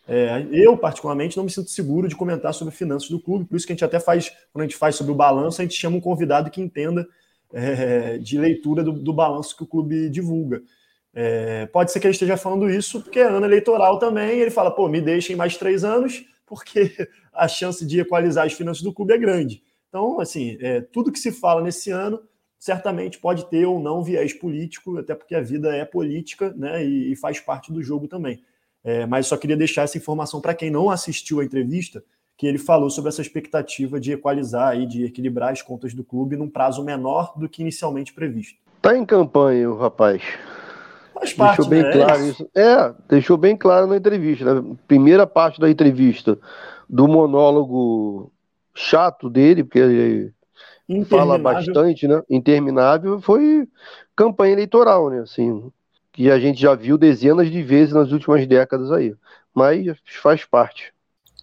é, eu, particularmente, não me sinto seguro de comentar sobre finanças do clube, por isso que a gente até faz, quando a gente faz sobre o balanço, a gente chama um convidado que entenda é, de leitura do, do, balanço que o clube divulga. É, pode ser que ele esteja falando isso porque é ano eleitoral também, ele fala, pô, me deixem mais três anos, porque a chance de equalizar as finanças do clube é grande. Então, assim, é, tudo que se fala nesse ano certamente pode ter ou não viés político, até porque a vida é política né, e, faz parte do jogo também. É, mas só queria deixar essa informação para quem não assistiu a entrevista, que ele falou sobre essa expectativa de equalizar e de equilibrar as contas do clube num prazo menor do que inicialmente previsto. Tá em campanha, o rapaz. Faz parte, deixou bem né? claro isso. É, deixou bem claro na entrevista. Na primeira parte da entrevista, do monólogo chato dele, porque ele fala bastante, né? Interminável foi campanha eleitoral, né? Assim, que a gente já viu dezenas de vezes nas últimas décadas aí. Mas faz parte.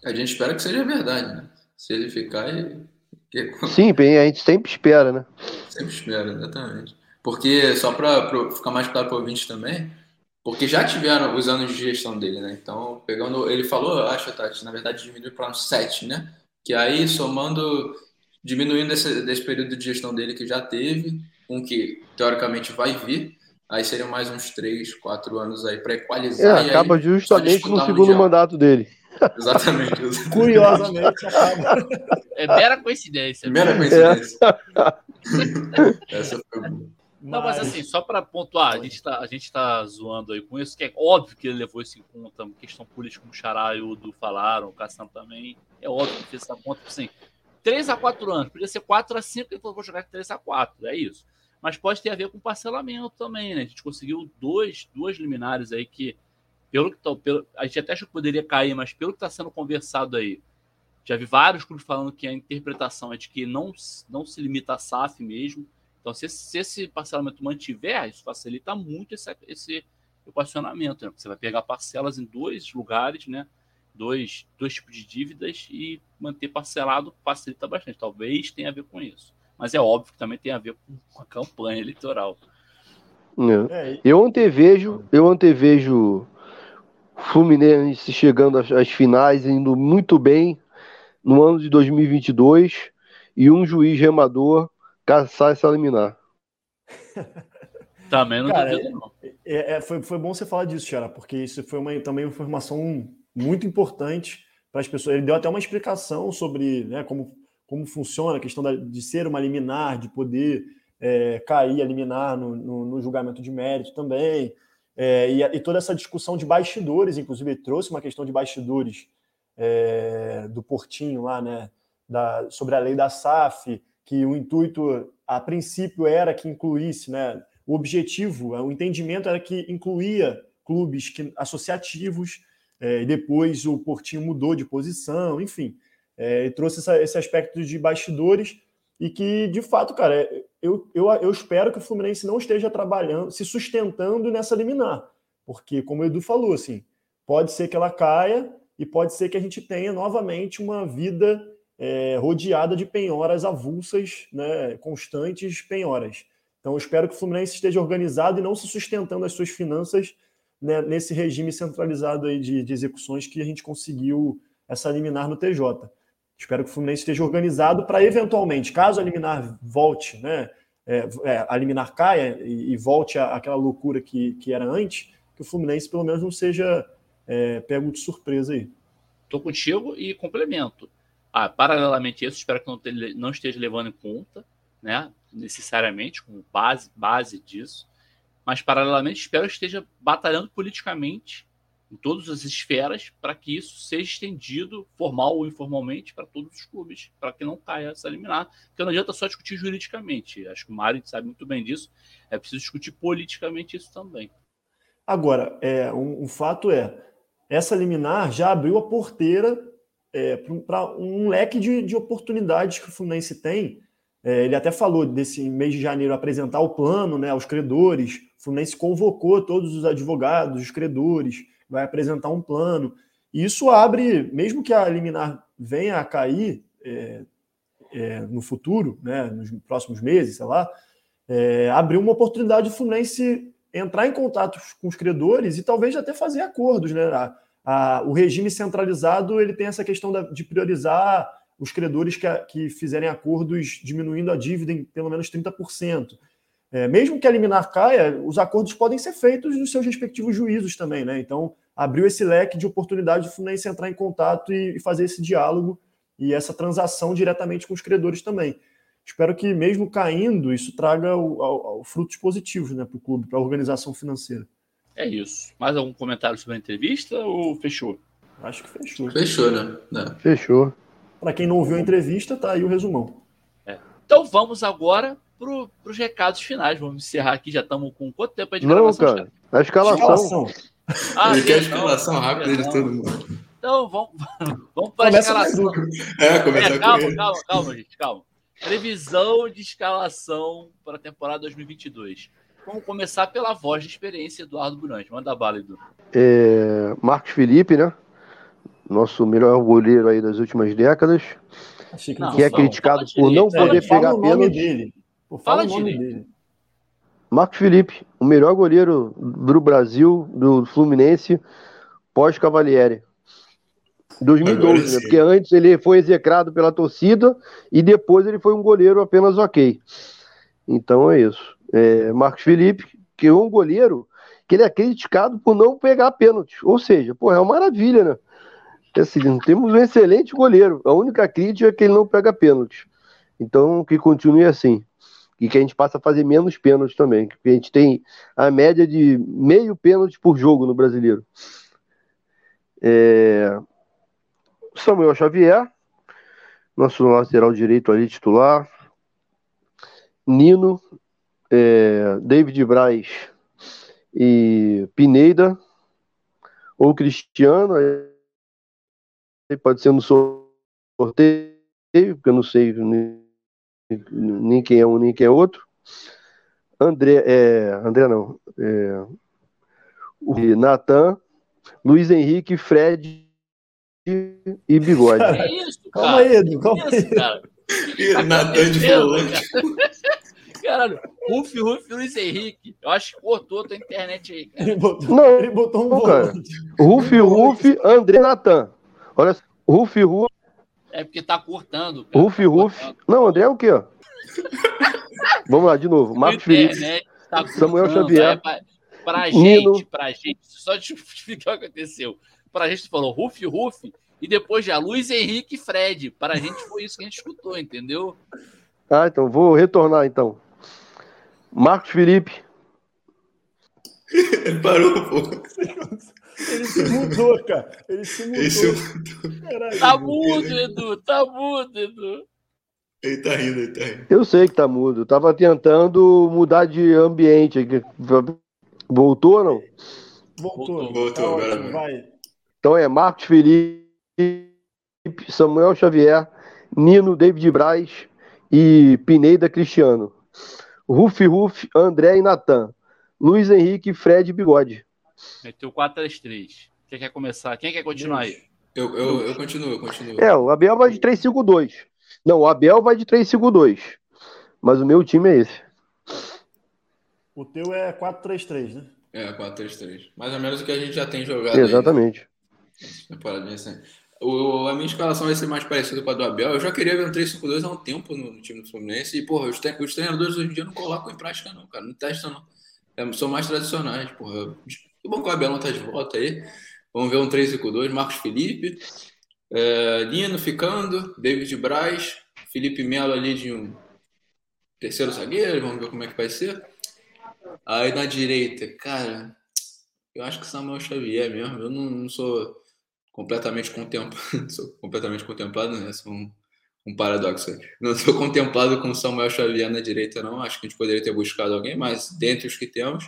A gente espera que seja verdade, né? Se ele ficar. Sim, bem, a gente sempre espera, né? Sempre espera, exatamente. Porque, só para ficar mais claro para o ouvinte também, porque já tiveram os anos de gestão dele, né? Então, pegando. Ele falou, acho, Tati, na verdade diminuiu para uns 7, né? Que aí, somando. Diminuindo esse, desse período de gestão dele que já teve, um que teoricamente vai vir, aí seriam mais uns 3, 4 anos aí para equalizar. É, acaba aí, justamente no segundo mandato dele. Exatamente. Curiosamente, acaba. É mera coincidência. Mera coincidência. É. Essa foi boa. Não, mas assim, só para pontuar, a gente, tá, a gente tá zoando aí com isso, que é óbvio que ele levou isso em conta, questão política, como o Xará e o Du falaram, o Cassam também, é óbvio que fez essa conta, assim, 3 a 4 anos, podia ser 4 a 5, ele falou, vou jogar 3 a 4, é isso. Mas pode ter a ver com parcelamento também, né? A gente conseguiu dois, duas liminares aí que, pelo que pelo, a gente até acha que poderia cair, mas pelo que está sendo conversado aí, já vi vários clubes falando que a interpretação é de que não, não se limita a SAF mesmo, então, se se esse parcelamento mantiver, isso facilita muito esse, esse equacionamento, né? Você vai pegar parcelas em dois lugares, né? Dois, dois tipos de dívidas e manter parcelado facilita bastante. Talvez tenha a ver com isso. Mas é óbvio que também tem a ver com a campanha eleitoral. É. é eu antevejo, eu antevejo Fluminense chegando às, às finais, indo muito bem no ano de 2022 e um juiz remador caçar essa liminar. Também não Cara, duvido, não. É, é, foi, foi bom você falar disso, Xara, porque isso foi uma, também uma informação muito importante para as pessoas. Ele deu até uma explicação sobre né, como, como funciona a questão da, de ser uma liminar, de poder é, cair a liminar no, no, no, julgamento de mérito também. É, e, e, toda essa discussão de bastidores, inclusive, ele trouxe uma questão de bastidores é, do Portinho lá, né? Da, sobre a lei da SAF, que o intuito, a princípio, era que incluísse, né? O objetivo, o entendimento era que incluía clubes que, associativos, é, depois o Portinho mudou de posição, enfim, é, trouxe essa, esse aspecto de bastidores e que, de fato, cara, é, eu, eu, eu espero que o Fluminense não esteja trabalhando, se sustentando nessa liminar, porque, como o Edu falou, assim, pode ser que ela caia e pode ser que a gente tenha novamente uma vida é, rodeada de penhoras avulsas, né, constantes penhoras. Então, eu espero que o Fluminense esteja organizado e não se sustentando as suas finanças né, nesse regime centralizado aí de, de, execuções que a gente conseguiu essa liminar no TJ. Espero que o Fluminense esteja organizado para, eventualmente, caso a liminar volte, né, é, é, a liminar caia e, e volte àquela loucura que, que era antes, que o Fluminense pelo menos não seja é, pego de surpresa aí. Estou contigo e complemento. Ah, paralelamente a isso, espero que não, te, não esteja levando em conta, né, necessariamente, como base, base disso, mas paralelamente espero que esteja batalhando politicamente em todas as esferas para que isso seja estendido, formal ou informalmente, para todos os clubes, para que não caia essa liminar. Porque não adianta só discutir juridicamente. Acho que o Mário sabe muito bem disso. É preciso discutir politicamente isso também. Agora, é, um, um fato é, essa liminar já abriu a porteira é, para um leque de, de, oportunidades que o Fluminense tem. É, ele até falou desse mês de janeiro apresentar o plano né, aos credores. O Fluminense convocou todos os advogados, os credores, vai apresentar um plano. E isso abre, mesmo que a liminar venha a cair é, é no futuro, né, nos próximos meses, sei lá, é, abriu uma oportunidade do Fluminense entrar em contato com os credores e talvez até fazer acordos, né? a, o regime centralizado ele tem essa questão da, de priorizar os credores que, a, que fizerem acordos diminuindo a dívida em pelo menos 30%. É, mesmo que a liminar caia, os acordos podem ser feitos nos seus respectivos juízos também, né? Então, abriu esse leque de oportunidade do Fluminense entrar em contato e, e fazer esse diálogo e essa transação diretamente com os credores também. Espero que, mesmo caindo, isso traga o, o, o frutos positivos né, para o clube, para a organização financeira. É isso. Mais algum comentário sobre a entrevista ou fechou? Acho que fechou. Fechou, né? É. Fechou. Para quem não ouviu a entrevista, tá aí o resumão. É. Então vamos agora para os recados finais. Vamos encerrar aqui. Já estamos com quanto tempo aí de não? Cara, a escalação. escalação. Ah, Ele quer a escalação rápida de todo mundo. Então vamos, vamos para a escalação. É, começar é, calma, calma, calma, gente, calma. Previsão de escalação para a temporada 2022. Vamos começar pela voz de experiência, Eduardo Burante. Manda bala, Edu. É, Marcos Felipe, né? Nosso melhor goleiro aí das últimas décadas. Achei que, Não, que é fala- criticado fala por não direito, poder fala pegar nome pênalti. dele. Pô, Fala fala o nome dele. Marcos Felipe, o melhor goleiro do Brasil, do Fluminense, pós-Cavalieri. Agora 2012, né? Porque antes ele foi execrado pela torcida e depois ele foi um goleiro apenas ok. Então é isso. É, Marcos Felipe, que é um goleiro que ele é criticado por não pegar pênalti. Ou seja, pô, é uma maravilha, né? Assim, temos um excelente goleiro. A única crítica é que ele não pega pênalti. Então, que continue assim. E que a gente passa a fazer menos pênaltis também. Porque a gente tem a média de meio pênalti por jogo no brasileiro. É... Samuel Xavier, nosso lateral direito ali, titular. Nino, é, David Braz e Pineda, ou Cristiano, pode ser no sorteio, porque eu não sei nem, quem é um nem quem é outro. André, é, André não, é, o Natan, Luiz Henrique, Fred e Bigode. Cara, Que isso, Calma cara? aí, Edu, calma aí. isso, cara? Ih, Natan de volante. Caralho, Ruf, Ruf, Luiz Henrique. Eu acho que cortou a tua internet aí, cara. Ele botou, Não, ele botou um não, cara. volante. Ruf, Ruf, André Natan. Olha, só, Ruf, Ruf, É porque tá cortando. Cara. Ruf, Ruf. Não, André é o quê? ó? Vamos lá, de novo. Marcos Felipe. Tá Samuel cortando, Xavier. é pra, pra Nino. gente, pra gente, só te explicar o que aconteceu. Pra gente, tu falou Ruf, Ruf, e depois já Luiz Henrique e Fred. Pra gente foi isso que a gente escutou, entendeu? Ah, então vou retornar então. Marcos Felipe, Ele parou, pô. Ele se mudou, cara. Ele se mudou. Esse, Caralho. Tá mudo, Edu, tá mudo, Edu. ele tá rindo, ele tá rindo. eu sei que tá mudo. Eu tava tentando mudar de ambiente. aqui. Voltou ou não? Voltou. Voltou, Tá agora vai. Então é Marcos Felipe, Samuel Xavier, Nino, David Braz e Pineda Cristiano. Ruf, Ruf, André e Natan. Luiz Henrique, Fred e Bigode. Meteu 4-3-3. Quem quer começar? Quem quer continuar aí? Eu, eu, eu continuo, eu continuo. É, o Abel vai de 3-5-2. Não, o Abel vai de 3-5-2. Mas o meu time é esse. O teu é 4-3-3, né? É, 4-3-3. Mais ou menos o que a gente já tem jogado aí, né? Exatamente. recente. O, a minha escalação vai ser mais parecida com a do Abel. Eu já queria ver um 3-5-2 há um tempo no, no time do Fluminense. E, porra, os, os treinadores hoje em dia não colocam em prática, não, cara. Não testam, não. É, são mais tradicionais, porra. Que bom que o Abel não tá de volta aí. Vamos ver um 3-5-2. Marcos Felipe. É, Nino ficando. David Braz. Felipe Melo ali de um terceiro zagueiro. Vamos ver como é que vai ser. Aí na direita, cara, eu acho que Samuel Xavier mesmo. Eu não, não sou completamente contemplado. sou completamente contemplado, né? Sou um, um paradoxo. aí. Não sou contemplado com Samuel Xavier na direita, não. Acho que a gente poderia ter buscado alguém, mas dentre os que temos,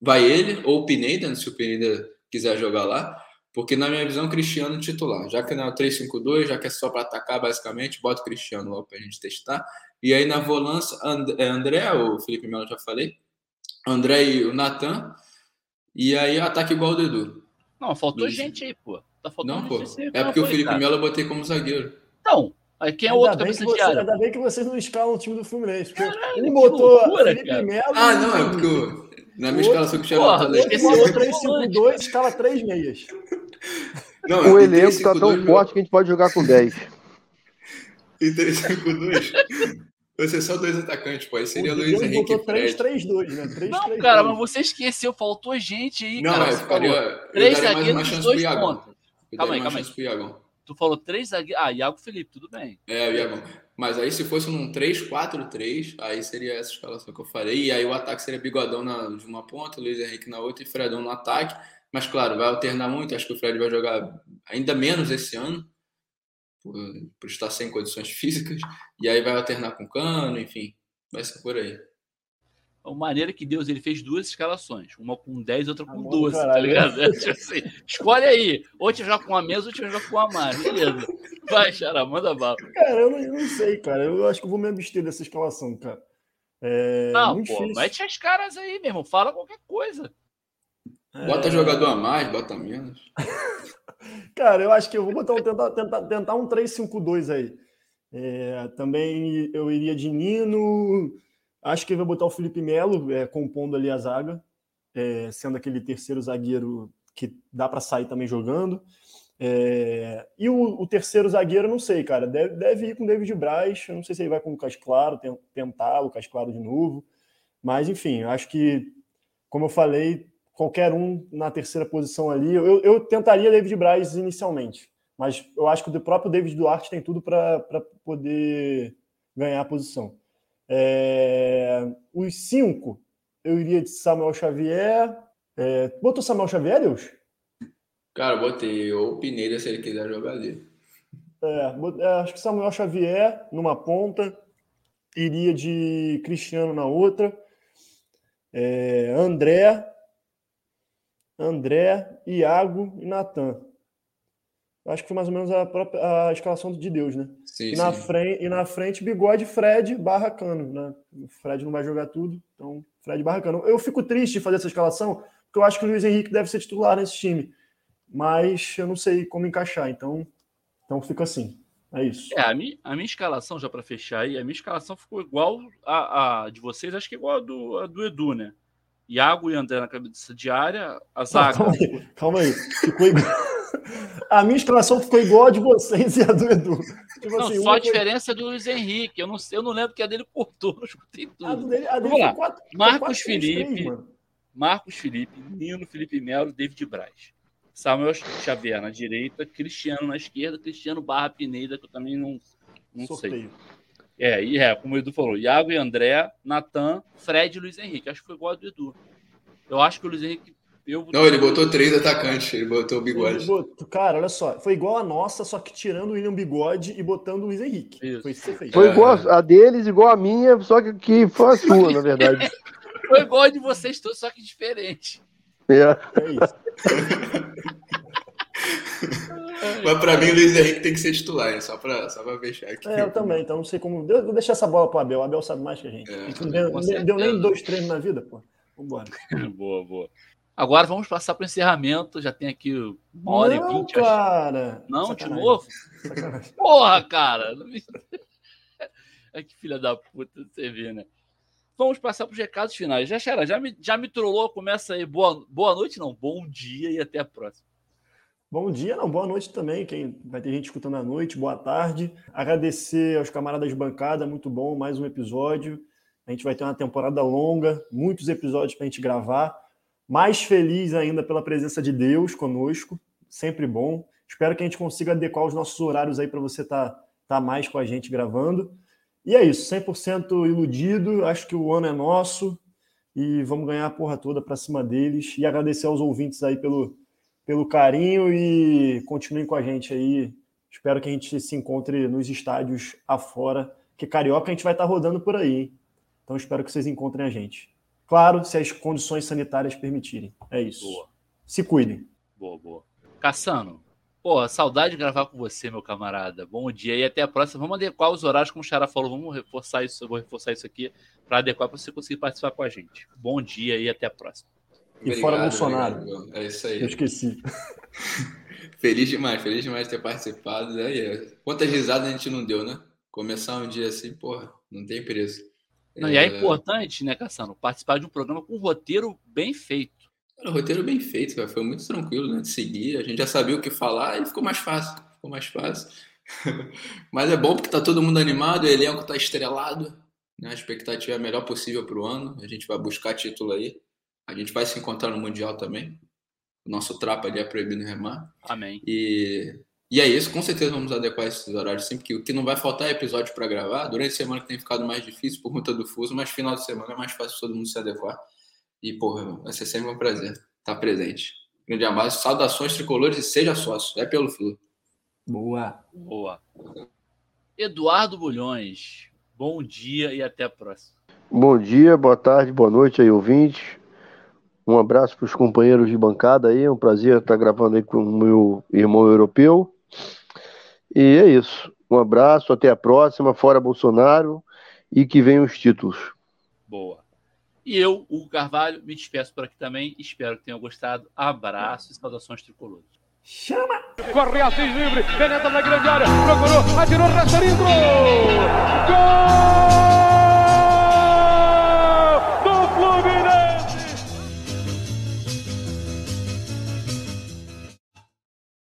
vai ele ou o Pineda, se o Pineda quiser jogar lá. Porque, na minha visão, Cristiano titular. Já que não é o 3-5-2, já que é só para atacar, basicamente, bota o Cristiano logo para a gente testar. E aí, na volância, And- é André, o Felipe Melo já falei. André e o Natan. E aí, ataque igual o Dedu. Não, faltou gente aí, pô. Tá faltando Não, pô. É porque o Felipe. Melo eu botei como zagueiro. Então, aí quem é o outro cabeça você- de área? ainda bem que vocês não escalam o time do Fluminense. Porque Caralho, que botou loucura, Felipe. Melo. Ah, não, é porque eu, na minha O escalação que Esse bota outro 3-5-2, escala 3 meias. Não, O elenco tá tão 3-5-2, forte que a gente pode jogar com 10. Em 3-5-2. Vai ser só dois atacantes, pô. Aí seria o Luiz Henrique botou e Fred. 3-3-2, né? 3 Não, cara, mas você esqueceu, faltou gente aí, Não, cara. é, Você eu falou, faria, eu três zagueiros, chance dois pro Iagão. pontos. Eu Calma aí, calma aí. tu falou três zagueiros. Ah, Iago Felipe, tudo bem. É, o Iagão. Mas aí se fosse num 3-4-3, aí seria essa escalação que eu falei. E aí o ataque seria Bigodão na, de uma ponta, Luiz Henrique na outra e Fredão no ataque. Mas claro, vai alternar muito. Acho que o Fred vai jogar ainda menos esse ano, por, por estar sem condições físicas. E aí vai alternar com Cano, enfim. Vai ser por aí. A maneira que Deus ele fez duas escalações, uma com 10 outra com Ah, bom, 12, tá ligado? É, tipo assim, escolhe aí, ou te joga com a menos, ou te joga com a mais, beleza. Vai, Xará, manda bala. Cara, eu não, eu não sei, cara. Eu acho que eu vou me abster dessa escalação, cara. É, Não, muito pô, difícil. mete as caras aí, meu irmão, fala qualquer coisa. Bota jogador a mais, bota a menos. Cara, eu acho que eu vou botar um, tentar, tentar, tentar um 3-5-2 aí. É, também eu iria de Nino. Acho que eu vou botar o Felipe Melo é, compondo ali a zaga, é, sendo aquele terceiro zagueiro que dá para sair também jogando. É, e o, o terceiro zagueiro, não sei, cara. Deve, deve ir com o David Braz. Eu não sei se ele vai com o Lucas Claro, ten- tentar o Lucas Claro de novo. Mas, enfim, acho que, como eu falei, qualquer um na terceira posição ali. Eu, eu tentaria David Braz inicialmente, mas eu acho que o próprio David Duarte tem tudo para poder ganhar a posição. É, os cinco, eu iria de Samuel Xavier. É, botou Samuel Xavier, Deus? Cara, botei o Pineda se ele quiser jogar ali. É, é, acho que Samuel Xavier numa ponta, iria de Cristiano na outra, é, André, André, Iago e Natan. Acho que foi mais ou menos a, própria, a escalação de Deus, né? Sim, E na, sim. frente, e na frente, bigode, Fred, barra cano. Né? O Fred não vai jogar tudo, então Fred barra cano. Eu fico triste de fazer essa escalação, porque eu acho que o Luiz Henrique deve ser titular nesse time. Mas eu não sei como encaixar, então, então fica assim. É isso. É, a minha, a minha escalação, já para fechar aí, a minha escalação ficou igual a, a de vocês, acho que igual a do, a do Edu, né? Iago e André na cabeça de área, a zaga. Calma aí, calma aí. Ficou igual... A minha escalação ficou igual a de vocês e a do Edu. Tipo Não, assim, só a diferença é do Luiz Henrique. Eu não sei, eu não lembro que a dele cortou, não escutei A tudo. dele, a dele Vamos lá. quatro- Marcos quatro, três, três, Felipe. mano. Marcos Felipe, Nino Felipe Melo, David Braz. Samuel Xavier na direita, Cristiano na esquerda, Cristiano barra Pineda, que eu também não, não sei. É, e é, como o Edu falou, Iago e André, Natan, Fred e Luiz Henrique. Acho que foi igual a do Edu. Eu acho que o Luiz Henrique. Eu, Não, ele botou três atacantes, ele botou o Ele bigode. botou- Cara, olha só, foi igual a nossa, só que tirando o William Bigode e botando o Luiz Henrique. Isso. Foi isso que você fez. Foi É. igual a deles, igual a minha, só que, que foi a sua, na verdade. Foi igual a de vocês todos, só que diferente. É. É isso. Mas pra mim o Luiz Henrique tem que ser titular, hein? Só pra, só pra fechar aqui. É, eu também, então não sei como. Deu- Vou deixar essa bola pro Abel. O Abel sabe mais que a gente. É, a gente não deu, deu- nem dois treinos na vida, pô. Vambora. boa, boa. Agora vamos passar para o encerramento. Já tem aqui uma hora não, e vinte. cara. Não, Sacanagem, de novo? sacanagem. Porra, cara! Ai, que filha da puta você vê, né? Vamos passar para os recados finais. Já, Xera, já me, já me trollou? Começa aí. Boa, boa noite, não. Bom dia e até a próxima. Bom dia, não, boa noite também. Quem vai ter gente escutando à noite, boa tarde. Agradecer aos camaradas de bancada, muito bom, mais um episódio. A gente vai ter uma temporada longa, muitos episódios para a gente gravar. Mais feliz ainda pela presença de Deus conosco, sempre bom. Espero que a gente consiga adequar os nossos horários aí para você estar tá, mais com a gente gravando. E é isso, 100% iludido. Acho que o ano é nosso e vamos ganhar a porra toda para cima deles. E agradecer aos ouvintes aí pelo, pelo carinho e continuem com a gente aí. Espero que a gente se encontre nos estádios afora, que Carioca a gente vai estar rodando por aí. Hein? Então espero que vocês encontrem a gente. Claro, se as condições sanitárias permitirem. É isso. Boa, Se cuidem. boa, boa. Cassano, pô, saudade de gravar com você, meu camarada. Bom dia e até a próxima. Vamos adequar os horários, como o Xara falou. Vamos reforçar isso. Eu vou reforçar isso aqui para adequar para você conseguir participar com a gente. Bom dia e até a próxima. E fora Bolsonaro. obrigado. É isso aí. Eu esqueci. Feliz demais, feliz demais de ter participado. Aí, é. Quantas risadas a gente não deu, né? Começar um dia assim, porra, não tem preço. Não, E é importante, né, Cassano, participar de um programa com um roteiro bem feito. Cara, o roteiro bem feito, cara. Foi muito tranquilo, né? De seguir. A gente já sabia o que falar e ficou mais fácil. Ficou mais fácil. Mas é bom porque tá todo mundo animado, o elenco tá estrelado. Né? A expectativa é a melhor possível pro ano. A gente vai buscar título aí. A gente vai se encontrar no Mundial também. O nosso trapa ali é proibido remar. Amém. E, e é isso, com certeza vamos adequar esses horários sempre que o que não vai faltar é episódio para gravar. Durante a semana que tem ficado mais difícil por conta do fuso, mas final de semana é mais fácil todo mundo se adequar. E, porra, vai ser sempre um prazer estar presente. Grande abraço, saudações tricolores e seja sócio. É pelo Flu. Boa. Boa. Eduardo Bulhões, bom dia e até a próxima. Bom dia, boa tarde, boa noite aí, ouvintes. Um abraço para os companheiros de bancada aí. É um prazer estar gravando aí com o meu irmão europeu. E é isso. Um abraço, até a próxima. Fora Bolsonaro e que venham os títulos. Boa. E eu, Hugo Carvalho, me despeço por aqui também. Espero que tenham gostado. Abraço e saudações tricolores. Chama! Corre Assis livre, penetra na grande área, procurou, atirou, Rasterinho, gol!